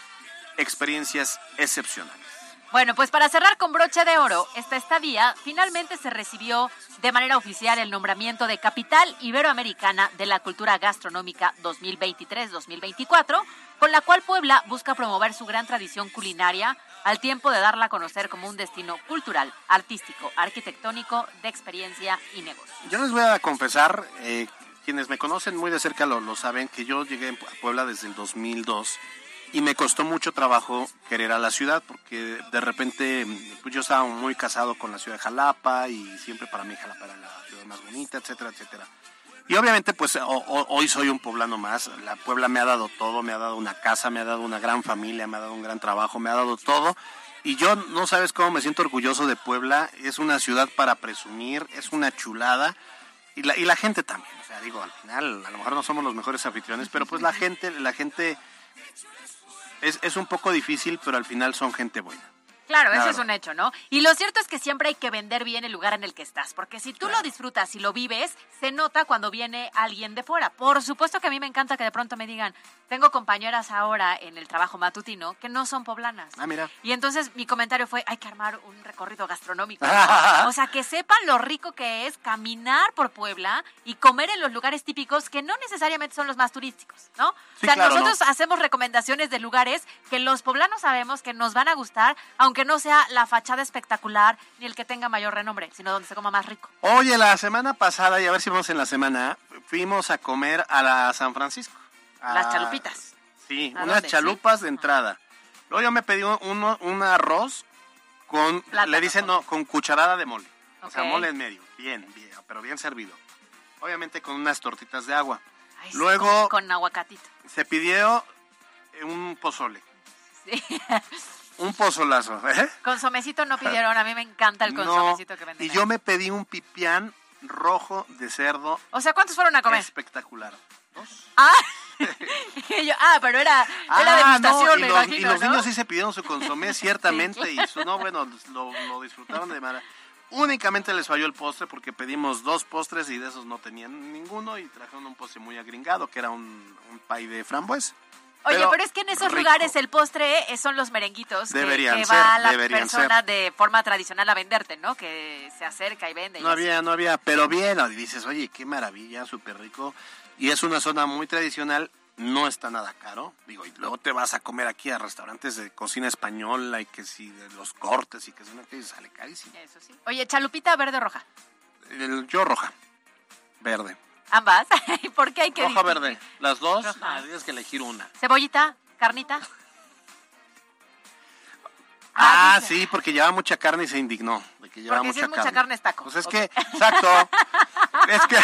Experiencias Excepcionales. Bueno, pues para cerrar con broche de oro, esta estadía finalmente se recibió de manera oficial el nombramiento de Capital Iberoamericana de la Cultura Gastronómica 2023-2024, con la cual Puebla busca promover su gran tradición culinaria al tiempo de darla a conocer como un destino cultural, artístico, arquitectónico, de experiencia y negocio. Yo les voy a confesar, eh, quienes me conocen muy de cerca lo, lo saben, que yo llegué a Puebla desde el 2002 y me costó mucho trabajo querer a la ciudad porque de repente pues, yo estaba muy casado con la ciudad de Jalapa y siempre para mí Jalapa era la ciudad más bonita, etcétera, etcétera. Y obviamente pues hoy soy un poblano más, la Puebla me ha dado todo, me ha dado una casa, me ha dado una gran familia, me ha dado un gran trabajo, me ha dado todo. Y yo no sabes cómo me siento orgulloso de Puebla, es una ciudad para presumir, es una chulada. Y la, y la gente también, o sea, digo, al final, a lo mejor no somos los mejores anfitriones, pero pues la gente, la gente es, es un poco difícil, pero al final son gente buena. Claro, eso es un hecho, ¿no? Y lo cierto es que siempre hay que vender bien el lugar en el que estás, porque si tú lo disfrutas y lo vives, se nota cuando viene alguien de fuera. Por supuesto que a mí me encanta que de pronto me digan, tengo compañeras ahora en el trabajo matutino que no son poblanas. Ah, mira. Y entonces mi comentario fue, hay que armar un recorrido gastronómico. ¿no? o sea, que sepan lo rico que es caminar por Puebla y comer en los lugares típicos que no necesariamente son los más turísticos, ¿no? Sí, o sea, claro, nosotros hacemos recomendaciones de lugares que los poblanos sabemos que nos van a gustar, aunque no sea la fachada espectacular ni el que tenga mayor renombre, sino donde se coma más rico. Oye, la semana pasada, y a ver si vamos en la semana, fuimos a comer a la San Francisco. A- Las chalupitas. Sí, ¿A unas dónde? chalupas de entrada. Luego yo me pedí un, uno- un arroz con, Plátano. le dicen, no, con cucharada de mole. O sea, mole en medio. Bien, bien, pero bien servido. Obviamente con unas tortitas de agua. Ay, sí, Luego con, con aguacatito. se pidió un pozole. Sí. Un pozolazo, ¿eh? Consomecito no pidieron, a mí me encanta el No, consomecito que venden. y yo me pedí un pipián rojo de cerdo O sea, ¿cuántos fueron a comer? espectacular. Ah, Y yo, ah, pero era, era Ah, no, degustación, y me los, imagino, y los ¿no? niños sí se pidieron su consomé, ciertamente, y su, no, bueno, lo, lo disfrutaron de manera... Únicamente les falló el postre porque pedimos dos postres y de esos no tenían ninguno y trajeron un postre muy agringado que era un, un pay de frambuesa. Oye, pero, es que en esos rico. lugares el postre eh, son los merenguitos que- Deberían que, ser, va la deberían persona ser. de forma tradicional a venderte, ¿no? Que se acerca y vende. y No así. había, no había, pero bien, y dices, oye, qué maravilla, súper rico. Y es una zona muy tradicional, no está nada caro. Digo, y luego te vas a comer aquí a restaurantes de cocina española y que si de los cortes y que si no, que sale carísimo. Eso sí. Oye, chalupita verde o roja. El- yo roja, verde. Ambas. ¿Por qué hay que Roja, distinguir? verde. Las dos, Roja. ah, tienes que elegir una. Cebollita, carnita. Ah, dice. sí, porque lleva mucha carne y se indignó. De que lleva Porque si mucha es mucha carne. carne es taco. Pues es que, exacto. es que,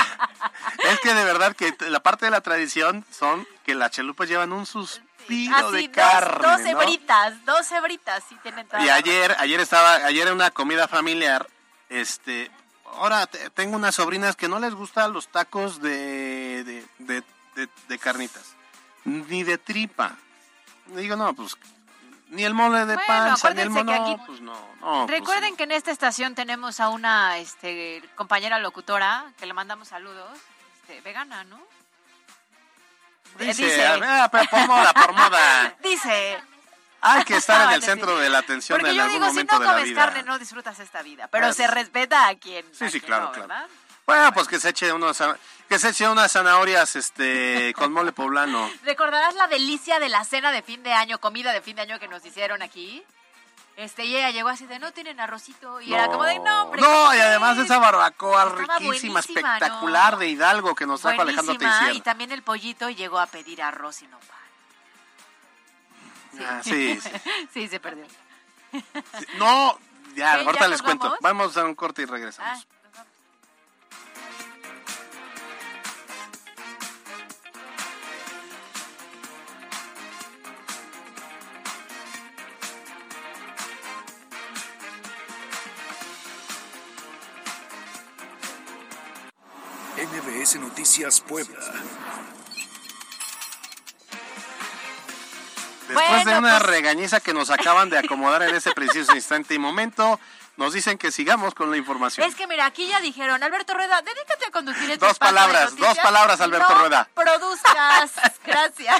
es que de verdad que la parte de la tradición son que las chalupas llevan un suspiro Así, de dos, carne. dos ¿no? hebritas, dos hebritas, sí tienen toda Y ayer, ayer estaba, ayer en una comida familiar, este, ahora te- tengo unas sobrinas que no les gustan los tacos de, de, de, de- de carnitas, ni de tripa. Digo, no, pues, ni el mole de Bueno, panza, ni el que mono, aquí- pues no, no. pues, Recuerden que en esta estación tenemos a una este, compañera locutora que le mandamos saludos, este, vegana, ¿no? Dice, ah, pero por moda, por moda. Dice. Hay que estar en el centro sí. de la atención Porque en yo algún digo, si momento no de la comes vida. carne, no disfrutas esta vida. Pero Pues- se respeta a quien. Sí, a sí, quien claro, no, claro. ¿verdad? Bueno, pues que se eche unos, que se eche unas zanahorias este con mole poblano. ¿Recordarás la delicia de la cena de fin de año, comida de fin de año que nos hicieron aquí? Este, y ella llegó así de, no tienen arrocito. Y era como de, no, hombre. No, ¿cómo y además crees?". esa barbacoa riquísima, espectacular ¿no? de Hidalgo que nos trajo Alejandro Teixeira. y también el pollito llegó a pedir arroz y no Ah, sí, sí. sí, se perdió. No, ya, ¿Qué, ahorita ya les cuento. vamos? Vamos a un corte y regresamos. Ah. MBS Noticias Puebla. Después de una pues- regañiza que nos acaban de acomodar en ese preciso instante y momento, nos dicen que sigamos con la información. Es que mira, aquí ya dijeron, Alberto Rueda, dedícate a conducir este Dos palabras, dos palabras, Alberto no Rueda. produzcas. Gracias.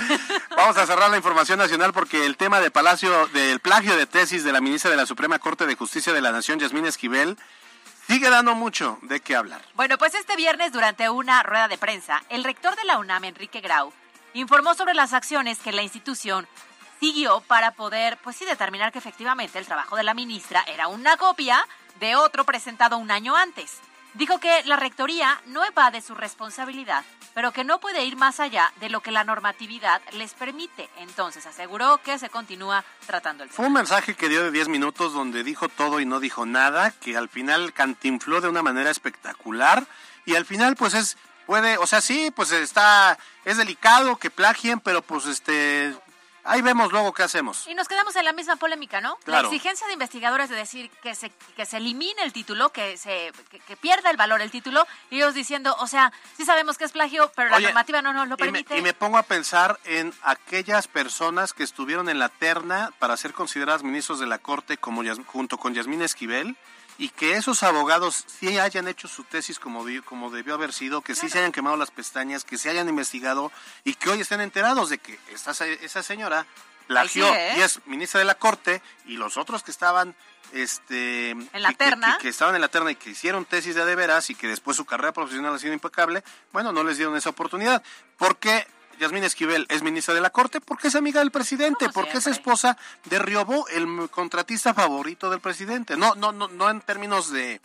Vamos a cerrar la información nacional porque el tema de Palacio del plagio de tesis de la ministra de la Suprema Corte de Justicia de la Nación, Yasmín Esquivel, sigue dando mucho de qué hablar. Bueno, pues este viernes, durante una rueda de prensa, el rector de la UNAM, Enrique Grau, informó sobre las acciones que la institución siguió para poder, pues sí, determinar que efectivamente el trabajo de la ministra era una copia de otro presentado un año antes. Dijo que la rectoría no evade su responsabilidad, pero que no puede ir más allá de lo que la normatividad les permite. Entonces aseguró que se continúa tratando el tema. Fue un mensaje que dio de 10 minutos donde dijo todo y no dijo nada, que al final cantinfló de una manera espectacular y al final pues es puede, o sea, sí, pues está es delicado que plagien, pero pues este ahí vemos luego qué hacemos. Y nos quedamos en la misma polémica, ¿no? Claro. La exigencia de investigadores de decir que se, que se elimine el título, que se que, que pierda el valor el título, y ellos diciendo, o sea, sí sabemos que es plagio, pero la normativa no nos lo Y me, permite. y me pongo a pensar en aquellas personas que estuvieron en la terna para ser consideradas ministros de la Corte como junto con Yasmín Esquivel y que esos abogados sí hayan hecho su tesis como, como debió haber sido, que sí se hayan quemado las pestañas, que se hayan investigado y que hoy estén enterados de que esta, esa señora plagió ¿eh? y es ministra de la Corte y los otros que estaban este En la que- terna. que, que estaban en la terna y que hicieron tesis de de veras y que después su carrera profesional ha sido impecable, bueno, no les dieron esa oportunidad. ¿Por qué Yasmín Esquivel es ministra de la Corte? Porque es amiga del presidente, Como porque es esposa de Riobó, el contratista favorito del presidente. No, no, no, no en términos de,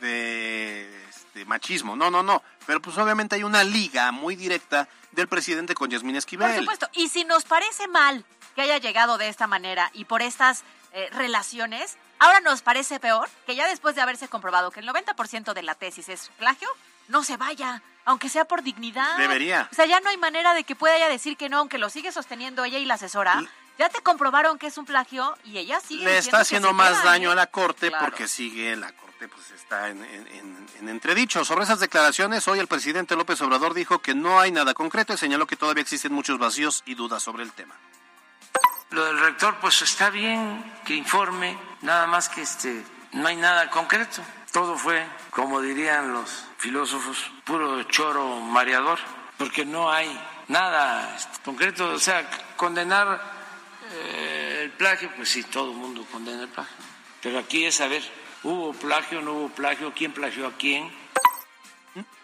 de este, machismo, no, no, no. Pero pues obviamente hay una liga muy directa del presidente con Yasmín Esquivel. Por supuesto. Y si nos parece mal que haya llegado de esta manera y por estas eh, relaciones, ahora nos parece peor que ya después de haberse comprobado que el 90% de la tesis es plagio, no se vaya, aunque sea por dignidad. Debería. O sea, ya no hay manera de que pueda ella decir que no, aunque lo sigue sosteniendo ella y la asesora. L- Ya te comprobaron que es un plagio y ella sigue le está haciendo más queda, daño ¿eh? a la corte Claro. porque sigue la corte pues está en- en entredicho. Sobre esas declaraciones, hoy el presidente López Obrador dijo que no hay nada concreto y señaló que todavía existen muchos vacíos y dudas sobre el tema. Lo del rector, pues está bien que informe, nada más que este, no hay nada concreto. Todo fue, como dirían los filósofos, puro choro mareador, porque no hay nada concreto. O sea, condenar eh, el plagio, pues sí, todo el mundo condena el plagio. Pero aquí es saber, ¿hubo plagio, no hubo plagio? ¿Quién plagió a quién?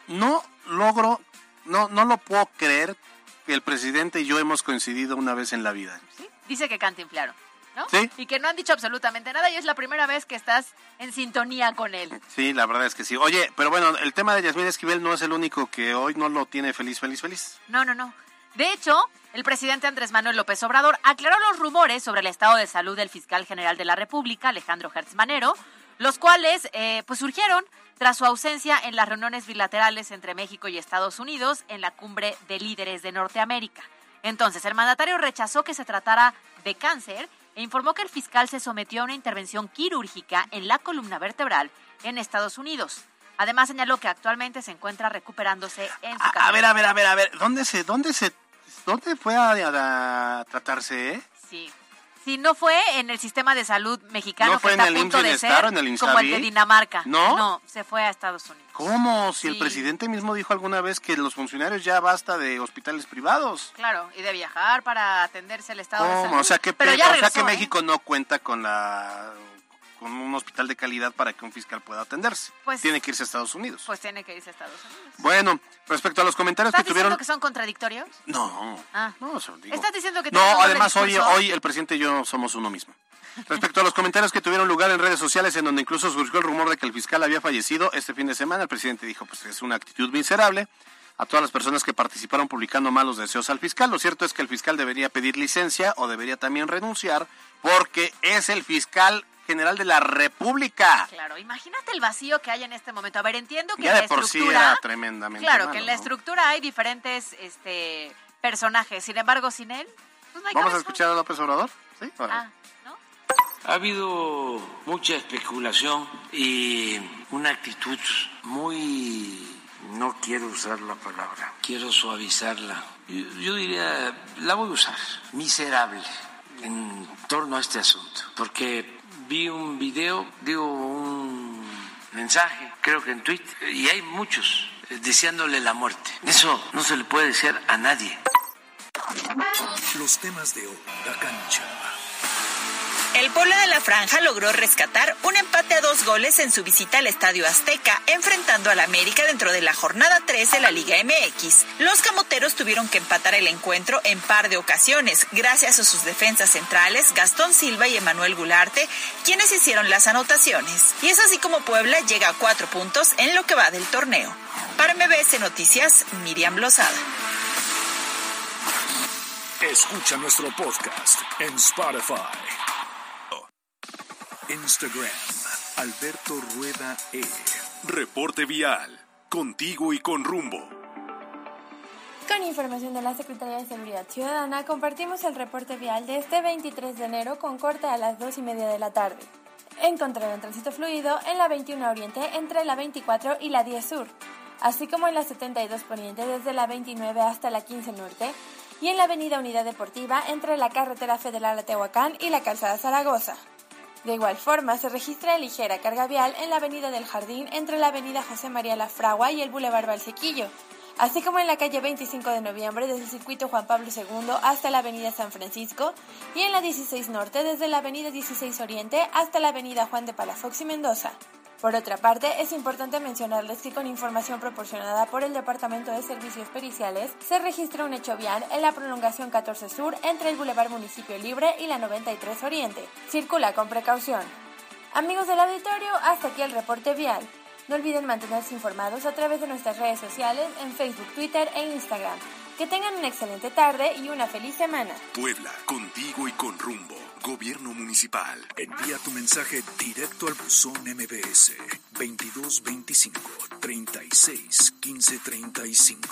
No logro, no, no lo puedo creer que el presidente y yo hemos coincidido una vez en la vida. ¿Sí? Dice que cantinflaron, ¿no? Sí. Y que no han dicho absolutamente nada y es la primera vez que estás en sintonía con él. Sí, la verdad es que sí. Oye, pero bueno, el tema de Yasmín Esquivel no es el único que hoy no lo tiene feliz, feliz, feliz. No, no, no. De hecho, el presidente Andrés Manuel López Obrador aclaró los rumores sobre el estado de salud del fiscal general de la República, Alejandro Hertz Manero, los cuales eh, pues surgieron tras su ausencia en las reuniones bilaterales entre México y Estados Unidos en la cumbre de líderes de Norteamérica. Entonces, el mandatario rechazó que se tratara de cáncer e informó que el fiscal se sometió a una intervención quirúrgica en la columna vertebral en Estados Unidos. Además, señaló que actualmente se encuentra recuperándose en su A, casa. a ver, a ver, a ver, a ver, ¿dónde se, dónde se, dónde fue a, a- a tratarse, eh? Sí. Sí, no fue en el sistema de salud mexicano ¿No fue que en está el a punto IMSS de ser o en el como el de? Dinamarca. ¿No? No, se fue a Estados Unidos. ¿Cómo? Si el Sí. presidente mismo dijo alguna vez que los funcionarios ya basta de hospitales privados. Claro, y de viajar para atenderse el estado de ¿Cómo? salud. O sea que, Pero pe- ya o sea regresó, que ¿eh? México no cuenta con la con un hospital de calidad para que un fiscal pueda atenderse. Pues- Tiene que irse a Estados Unidos. Pues tiene que irse a Estados Unidos. Bueno, respecto a los comentarios que ¿Estás diciendo tuvieron... que son contradictorios? No, Ah. no, digo. ¿Estás diciendo que No, además hoy, hoy el presidente y yo somos uno mismo. Respecto a los comentarios que tuvieron lugar en redes sociales, en donde incluso surgió el rumor de que el fiscal había fallecido este fin de semana, el presidente dijo, pues es una actitud miserable. A todas las personas que participaron publicando malos deseos al fiscal, lo cierto es que el fiscal debería pedir licencia o debería también renunciar, porque es el fiscal general de la República. Claro, imagínate el vacío que hay en este momento. A ver, entiendo que Ya en de la por sí estructura... era tremendamente Claro, malo, que en la ¿no? estructura hay diferentes este, personajes. Sin embargo, sin él, pues no hay ¿Vamos a escuchar a López Obrador? Sí. Ah, ¿no? Ha habido mucha especulación y una actitud muy, no quiero usar la palabra, quiero suavizarla. Yo, yo diría, la voy a usar, miserable en torno a este asunto, porque vi un video, digo, un mensaje, creo que en Twitter, y hay muchos eh, deseándole la muerte. Eso no se le puede decir a nadie. Los temas de hoy, la cancha. El Puebla de la Franja logró rescatar un empate a dos goles en su visita al Estadio Azteca, enfrentando al América dentro de la jornada 3 de la Liga MX. Los camoteros tuvieron que empatar el encuentro en par de ocasiones, gracias a sus defensas centrales, Gastón Silva y Emanuel Gularte, quienes hicieron las anotaciones. Y es así como Puebla llega a cuatro puntos en lo que va del torneo. Para MBS Noticias, Miriam Lozada. Escucha nuestro podcast en Spotify. Instagram, Alberto Rueda E. Reporte vial. Contigo y con rumbo. Con información de la Secretaría de Seguridad Ciudadana, compartimos el reporte vial de este 23 de enero con corte a las 2 y media de la tarde. Encontraron tránsito fluido en la 21 Oriente entre la 24 y la 10 Sur, así como en la 72 Poniente desde la 29 hasta la 15 Norte y en la Avenida Unidad Deportiva entre la Carretera Federal a Tehuacán y la Calzada Zaragoza. De igual forma, se registra ligera carga vial en la Avenida del Jardín entre la Avenida José María La Fragua y el Boulevard Valsequillo, así como en la calle 25 de noviembre desde el circuito Juan Pablo II hasta la Avenida San Francisco y en la 16 Norte desde la Avenida 16 Oriente hasta la Avenida Juan de Palafox y Mendoza. Por otra parte, es importante mencionarles que con información proporcionada por el Departamento de Servicios Periciales, se registra un hecho vial en la prolongación 14 Sur entre el Boulevard Municipio Libre y la 93 Oriente. Circula con precaución. Amigos del auditorio, hasta aquí el reporte vial. No olviden mantenerse informados a través de nuestras redes sociales en Facebook, Twitter e Instagram. Que tengan una excelente tarde y una feliz semana. Puebla, contigo y con rumbo. Gobierno municipal. Envía tu mensaje directo al buzón MBS 2225 36 15 35.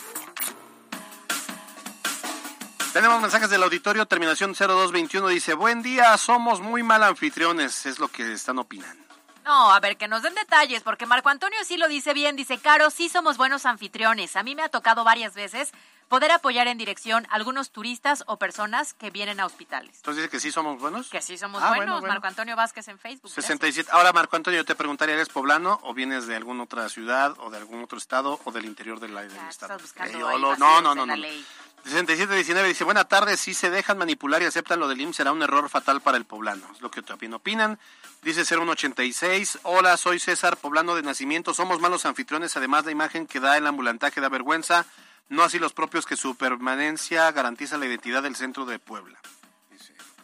Tenemos mensajes del auditorio, terminación 0221, dice, buen día, somos muy mal anfitriones, es lo que están opinando. No, a ver, que nos den detalles, porque Marco Antonio sí lo dice bien, dice, Caro, sí somos buenos anfitriones. A mí me ha tocado varias veces poder apoyar en dirección a algunos turistas o personas que vienen a hospitales. Entonces dice que sí somos buenos. Que sí somos Ah, buenos, bueno, bueno. Marco Antonio Vázquez en Facebook. gracias. 67. Ahora, Marco Antonio, yo te preguntaría, ¿eres poblano o vienes de alguna otra ciudad o de algún otro estado o del interior del, del estado? estás yo lo- no, no, no, no. ley. 6719 dice, buena tarde, si se dejan manipular y aceptan lo del IMSS será un error fatal para el poblano. Es lo que también opinan. Dice 0186, hola, soy César, poblano de nacimiento, somos malos anfitriones, además la imagen que da el ambulantaje da vergüenza, no así los propios que su permanencia garantiza la identidad del centro de Puebla.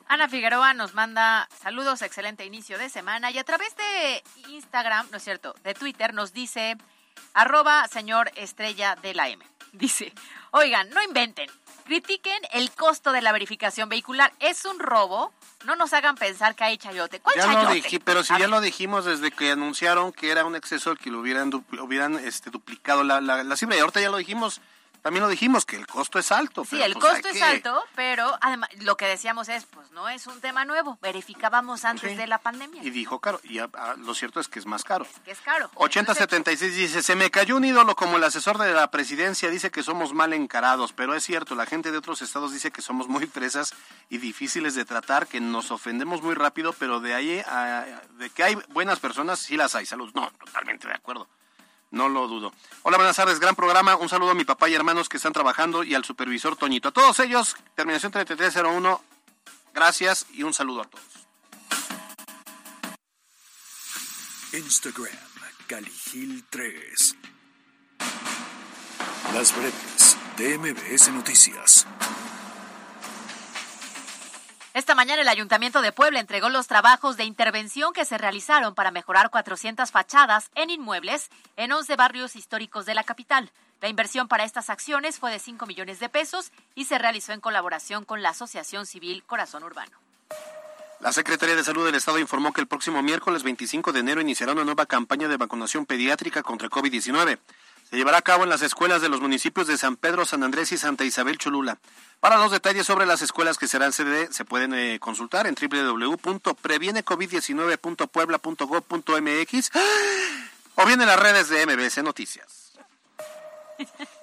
Ana Figueroa nos manda saludos, excelente inicio de semana y a través de Instagram, no es cierto, de Twitter nos dice arroba señor estrella de la M. Dice, oigan, no inventen, critiquen el costo de la verificación vehicular, es un robo, no nos hagan pensar que hay chayote. ¿Cuál Ya lo chayote? dije, pero si A ya ver, lo dijimos desde que anunciaron que era un exceso el que lo hubieran, este, duplicado la, la, la cifra. Y ahorita ya lo dijimos, también lo dijimos, que el costo es alto. Sí, pero, el pues, costo es que- alto, pero además lo que decíamos es, pues no es un tema nuevo, verificábamos antes Sí. de la pandemia. Y dijo caro. Y ah, lo cierto es que es más caro. que es caro. 8076 dice, se me cayó un ídolo como el asesor de la presidencia, dice que somos mal encarados, pero es cierto, la gente de otros estados dice que somos muy fresas y difíciles de tratar, que nos ofendemos muy rápido, pero de ahí, a- de que hay buenas personas, sí las hay, salud. No, totalmente de acuerdo. No lo dudo. Hola, buenas tardes, gran programa. Un saludo a mi papá y hermanos que están trabajando y al supervisor Toñito. A todos ellos, terminación 3301, gracias y un saludo a todos. Instagram, Caligil3. Las breves de Noticias. Esta mañana el Ayuntamiento de Puebla entregó los trabajos de intervención que se realizaron para mejorar 400 fachadas en inmuebles en 11 barrios históricos de la capital. La inversión para estas acciones fue de 5 millones de pesos y se realizó en colaboración con la Asociación Civil Corazón Urbano. La Secretaría de Salud del Estado informó que el próximo miércoles 25 de enero iniciará una nueva campaña de vacunación pediátrica contra COVID-19 se llevará a cabo en las escuelas de los municipios de San Pedro, San Andrés y Santa Isabel Cholula. Para los detalles sobre las escuelas que serán sede, se pueden eh, consultar en www.previenecovid19.puebla.gov.mx o bien en las redes de MBC Noticias.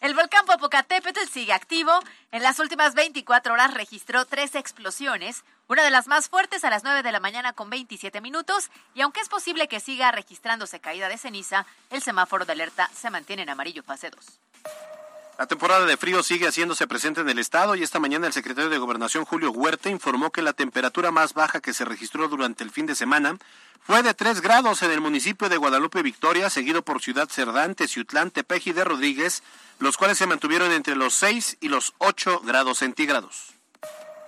El volcán Popocatépetl sigue activo. En las últimas 24 horas registró tres explosiones, una de las más fuertes a las 9 de la mañana con 27 minutos, y aunque es posible que siga registrándose caída de ceniza, el semáforo de alerta se mantiene en amarillo fase 2. La temporada de frío sigue haciéndose presente en el estado y esta mañana el secretario de Gobernación Julio Huerta informó que la temperatura más baja que se registró durante el fin de semana fue de 3 grados en el municipio de Guadalupe Victoria, seguido por Ciudad Cerdán, Teciutlán, Tepeji de Rodríguez, los cuales se mantuvieron entre los 6 y los 8 grados centígrados.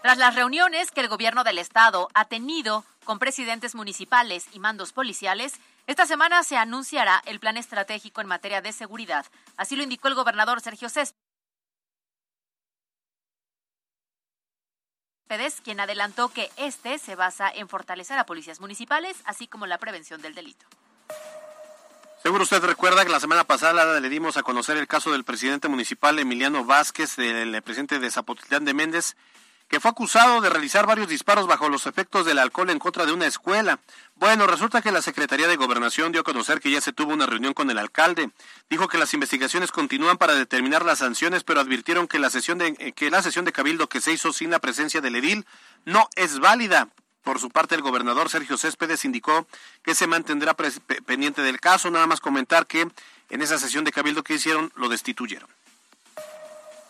Tras las reuniones que el gobierno del estado ha tenido con presidentes municipales y mandos policiales, esta semana se anunciará el plan estratégico en materia de seguridad. Así lo indicó el gobernador Sergio Céspedes, quien adelantó que este se basa en fortalecer a policías municipales, así como la prevención del delito. Seguro usted recuerda que la semana pasada le dimos a conocer el caso del presidente municipal Emiliano Vázquez, del presidente de Zapotlán de Méndez, que fue acusado de realizar varios disparos bajo los efectos del alcohol en contra de una escuela. Bueno, resulta que la Secretaría de Gobernación dio a conocer que ya se tuvo una reunión con el alcalde. Dijo que las investigaciones continúan para determinar las sanciones, pero advirtieron que la sesión de, eh, que la sesión de cabildo que se hizo sin la presencia del edil no es válida. Por su parte, el gobernador Sergio Céspedes indicó que se mantendrá pendiente del caso. Nada más comentar que en esa sesión de cabildo que hicieron lo destituyeron.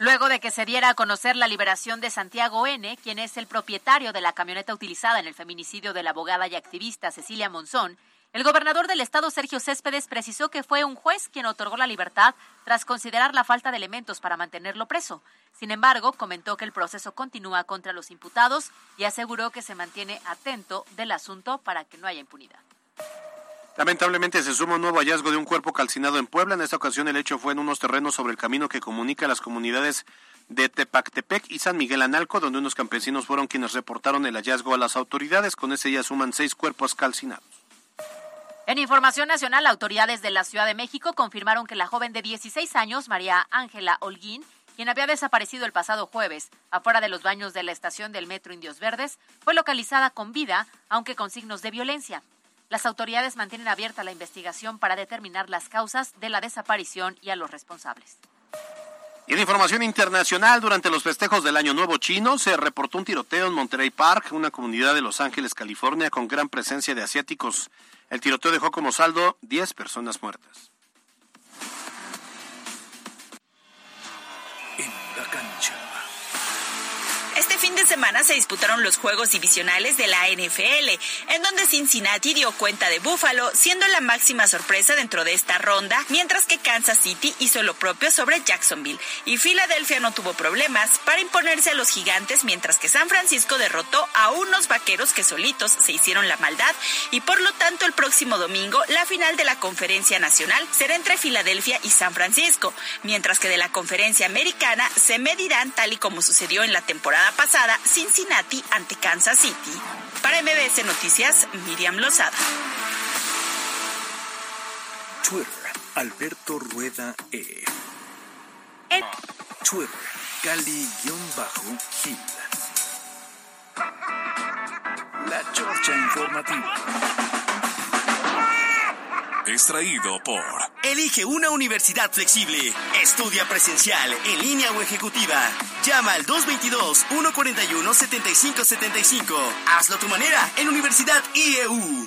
Luego de que se diera a conocer la liberación de Santiago N., quien es el propietario de la camioneta utilizada en el feminicidio de la abogada y activista Cecilia Monzón, el gobernador del estado Sergio Céspedes precisó que fue un juez quien otorgó la libertad tras considerar la falta de elementos para mantenerlo preso. Sin embargo, comentó que el proceso continúa contra los imputados y aseguró que se mantiene atento del asunto para que no haya impunidad. Lamentablemente se suma un nuevo hallazgo de un cuerpo calcinado en Puebla. En esta ocasión el hecho fue en unos terrenos sobre el camino que comunica las comunidades de Tepactepec y San Miguel Analco, donde unos campesinos fueron quienes reportaron el hallazgo a las autoridades. Con ese ya suman seis cuerpos calcinados. En información nacional, autoridades de la Ciudad de México confirmaron que la joven de 16 años, María Ángela Holguín, quien había desaparecido el pasado jueves afuera de los baños de la estación del Metro Indios Verdes, fue localizada con vida, aunque con signos de violencia. Las autoridades mantienen abierta la investigación para determinar las causas de la desaparición y a los responsables. Y en información internacional, durante los festejos del Año Nuevo chino, se reportó un tiroteo en Monterey Park, una comunidad de Los Ángeles, California, con gran presencia de asiáticos. El tiroteo dejó como saldo 10 personas muertas. Fin de semana se disputaron los juegos divisionales de la NFL, en donde Cincinnati dio cuenta de Buffalo, siendo la máxima sorpresa dentro de esta ronda, mientras que Kansas City hizo lo propio sobre Jacksonville. Y Filadelfia no tuvo problemas para imponerse a los gigantes, mientras que San Francisco derrotó a unos vaqueros que solitos se hicieron la maldad. Y por lo tanto el próximo domingo la final de la Conferencia Nacional será entre Filadelfia y San Francisco, mientras que de la Conferencia Americana se medirán tal y como sucedió en la temporada pasada Cincinnati ante Kansas City. Para MBS Noticias, Miriam Lozada. Twitter, Alberto Rueda E. Twitter, Cali-Gil. La Chorcha Informativa. Extraído por... Elige una universidad flexible. Estudia presencial, en línea o ejecutiva. Llama al 222-141-7575. Hazlo a tu manera en Universidad IEU.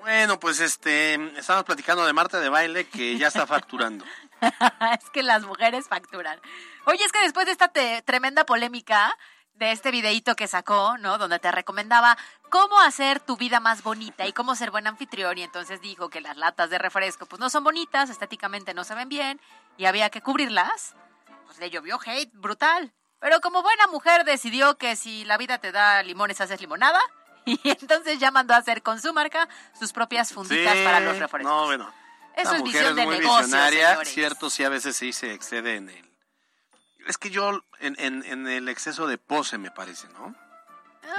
Bueno, pues este, estamos platicando de Marta de Baile que ya está facturando. es que las mujeres facturan. Oye, es que después de esta tremenda polémica de este videíto que sacó, ¿no? Donde te recomendaba cómo hacer tu vida más bonita y cómo ser buen anfitrión. Y entonces dijo que las latas de refresco pues no son bonitas, estéticamente no se ven bien y había que cubrirlas. Pues le llovió hate brutal. Pero como buena mujer decidió que si la vida te da limones haces limonada. Y entonces ya mandó a hacer con su marca sus propias funditas Sí, para los refrescos. No, bueno. Eso es visión de muy negocio, señores. cierto, sí a veces sí se excede en el... Es que yo, en, en, en el exceso de pose, me parece, ¿no?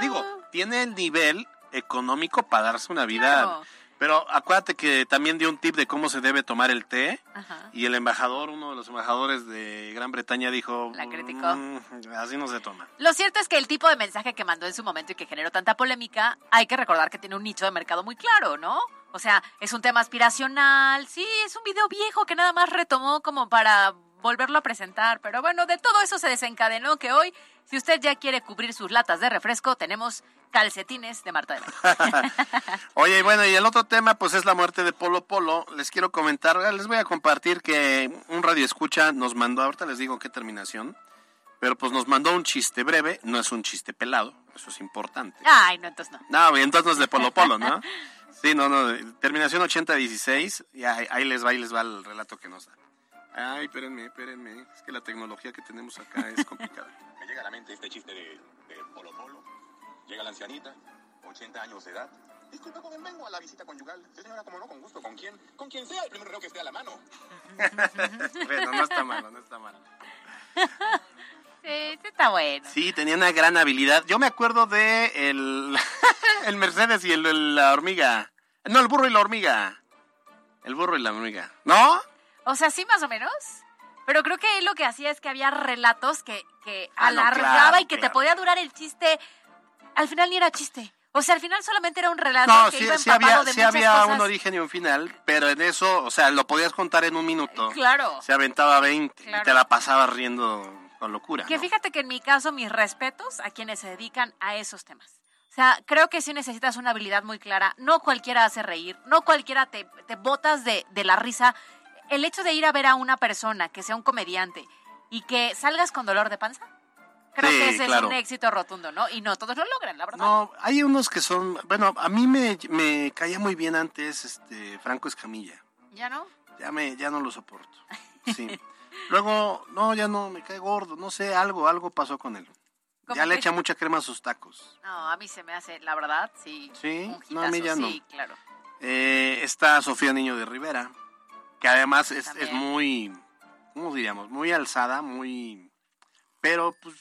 Digo, Ah. tiene el nivel económico para darse una vida... Claro. Pero acuérdate que también dio un tip de cómo se debe tomar el té. Ajá. Y el embajador, uno de los embajadores de Gran Bretaña, dijo... La criticó. "Mm, así no se toma. Lo cierto es que el tipo de mensaje que mandó en su momento y que generó tanta polémica, hay que recordar que tiene un nicho de mercado muy claro, ¿no? O sea, es un tema aspiracional, sí, es un video viejo que nada más retomó como para volverlo a presentar, pero bueno, de todo eso se desencadenó que hoy, si usted ya quiere cubrir sus latas de refresco, tenemos calcetines de Marta de Baile. Oye, y bueno, y el otro tema, pues es la muerte de Polo Polo. Les quiero comentar, eh, les voy a compartir que un radio escucha nos mandó, ahorita les digo qué terminación, pero pues nos mandó un chiste breve, no es un chiste pelado, eso es importante. Ay, no, entonces no. No, entonces no es de Polo Polo, ¿no? Sí, no, no, terminación 8016, y ahí, ahí les va, ahí les va el relato que nos da. Ay, espérenme, espérenme, es que la tecnología que tenemos acá es complicada. Me llega a la mente este chiste de, de Polo Polo. Llega la ancianita, 80 años de edad. Disculpe, joven, vengo a la visita conyugal. Sí, señora, como no, con gusto. ¿Con quién? Con quien sea, el primer reloj que esté a la mano. bueno, no está malo, no está malo. Sí, sí está bueno. Sí, tenía una gran habilidad. Yo me acuerdo de el, el Mercedes y el, el- la hormiga. No, el burro y la hormiga. El burro y la hormiga. ¿No? O sea, sí, más o menos. Pero creo que él lo que hacía es que había relatos que, que Ah, no, alargaba claro, y que te podía durar el chiste. Al final ni era chiste. O sea, al final solamente era un relato No, que sí, iba sí había, de sí había cosas. un origen y un final, pero en eso, o sea, lo podías contar en un minuto. Claro. Se aventaba 20 y Claro. te la pasabas riendo con locura. Que ¿no? fíjate que en mi caso, mis respetos a quienes se dedican a esos temas. O sea, creo que sí necesitas una habilidad muy clara. No cualquiera hace reír, no cualquiera te, te botas de, de la risa. El hecho de ir a ver a una persona que sea un comediante y que salgas con dolor de panza, creo Sí, que ese claro. es un éxito rotundo, ¿no? Y no todos lo logran, la verdad. No, hay unos que son, bueno, a mí me, me caía muy bien antes este Franco Escamilla. ¿Ya no? Ya me, ya no lo soporto. Sí. Luego, no, ya no, me cae gordo, no sé, algo, algo pasó con él. ¿Cómo Ya le echa mucha crema a sus tacos. No, a mí se me hace, la verdad, sí. Sí, un no, a mí ya no. Sí, claro. Eh, está Sofía Niño de Rivera, que además es, es muy, ¿cómo diríamos? Muy alzada, muy... Pero, pues,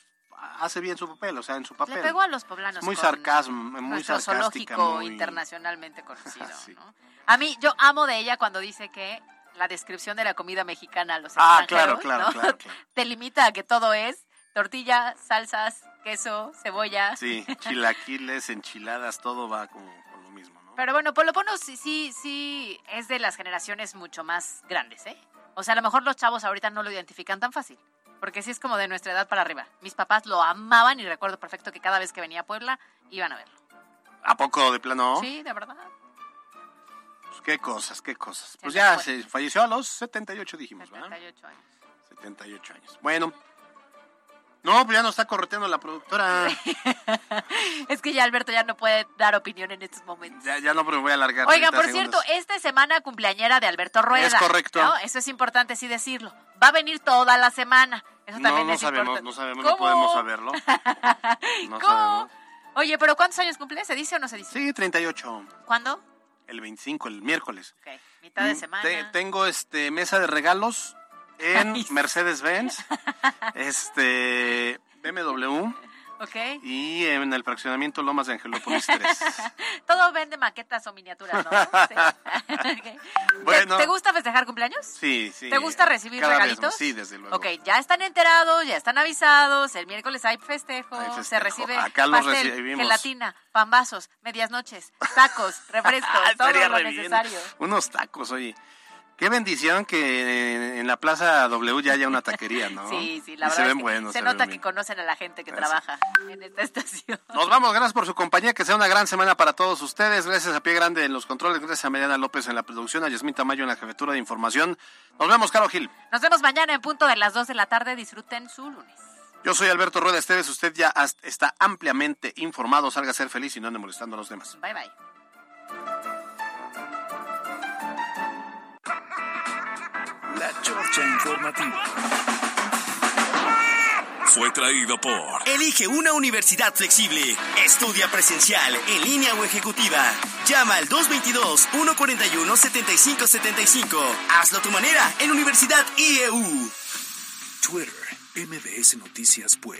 hace bien su papel, o sea, en su papel. Le pegó a los poblanos. Muy sarcasmo, muy sarcástica, muy- internacionalmente conocido, Sí. ¿no? A mí, yo amo de ella cuando dice que la descripción de la comida mexicana a los Ah, extranjeros, claro, claro, ¿no? claro, claro. Te limita a que todo es tortilla, salsas, queso, cebolla. Sí, chilaquiles, enchiladas, todo va como Pero bueno, Polo Pono sí, sí, sí es de las generaciones mucho más grandes, ¿eh? O sea, a lo mejor los chavos ahorita no lo identifican tan fácil. Porque sí es como de nuestra edad para arriba. Mis papás lo amaban y recuerdo perfecto que cada vez que venía a Puebla iban a verlo. ¿A poco de plano? Sí, de verdad. Pues qué cosas, qué cosas. Pues ya fue. se falleció a los 78, dijimos, ¿verdad? 78 años. 78 años. Bueno. No, pues ya nos está correteando la productora. Es que ya Alberto ya no puede dar opinión en estos momentos. Ya, ya no, pero me voy a alargar. Oiga, 30 por segundos. cierto, esta semana cumpleañera de Alberto Rueda. Es correcto. ¿no? Eso es importante sí decirlo. Va a venir toda la semana. Eso No, también no es sabemos, importante. no sabemos, no podemos saberlo. No ¿Cómo? sabemos. Oye, pero ¿cuántos años cumple? ¿Se dice o no se dice? Sí, 38. ¿Cuándo? El 25, el miércoles. Ok, mitad de Mm, semana. te- tengo este mesa de regalos en. Mercedes-Benz, este BMW Ok. y en el fraccionamiento Lomas de Angelópolis 3. Todo vende maquetas o miniaturas, ¿no? Sí. Ok. ¿Te- Bueno. ¿Te, gusta festejar cumpleaños? Sí, sí. ¿Te gusta recibir cada regalitos? sí, desde luego. Ok, ya están enterados, ya están avisados. El miércoles hay festejo, Hay se recibe Acá los pastel, recibimos. gelatina, pambazos, medias noches, tacos, refrescos, Ah, todo lo bien. necesario. Unos tacos, oye. Qué bendición que en, la Plaza W ya haya una taquería, ¿no? Sí, sí, la Y verdad se es ven que buenos. se nota bien. que conocen a la gente que Gracias. trabaja en esta estación. Nos vamos, gracias por su compañía, que sea una gran semana para todos ustedes. Gracias a Pie Grande en los controles, gracias a Mariana López en la producción, a Yasmín Tamayo en la jefatura de información. Nos vemos, Caro Gil. Nos vemos mañana en punto de las 2 de la tarde. Disfruten su lunes. Yo soy Alberto Rueda Esteves, usted ya está ampliamente informado, salga a ser feliz y no ande molestando a los demás. Bye bye. Informativa. Fue traído por... Elige una universidad flexible. Estudia presencial, en línea o ejecutiva. Llama al 222-141-7575. Hazlo a tu manera en Universidad IEU. Twitter, MBS Noticias Pue.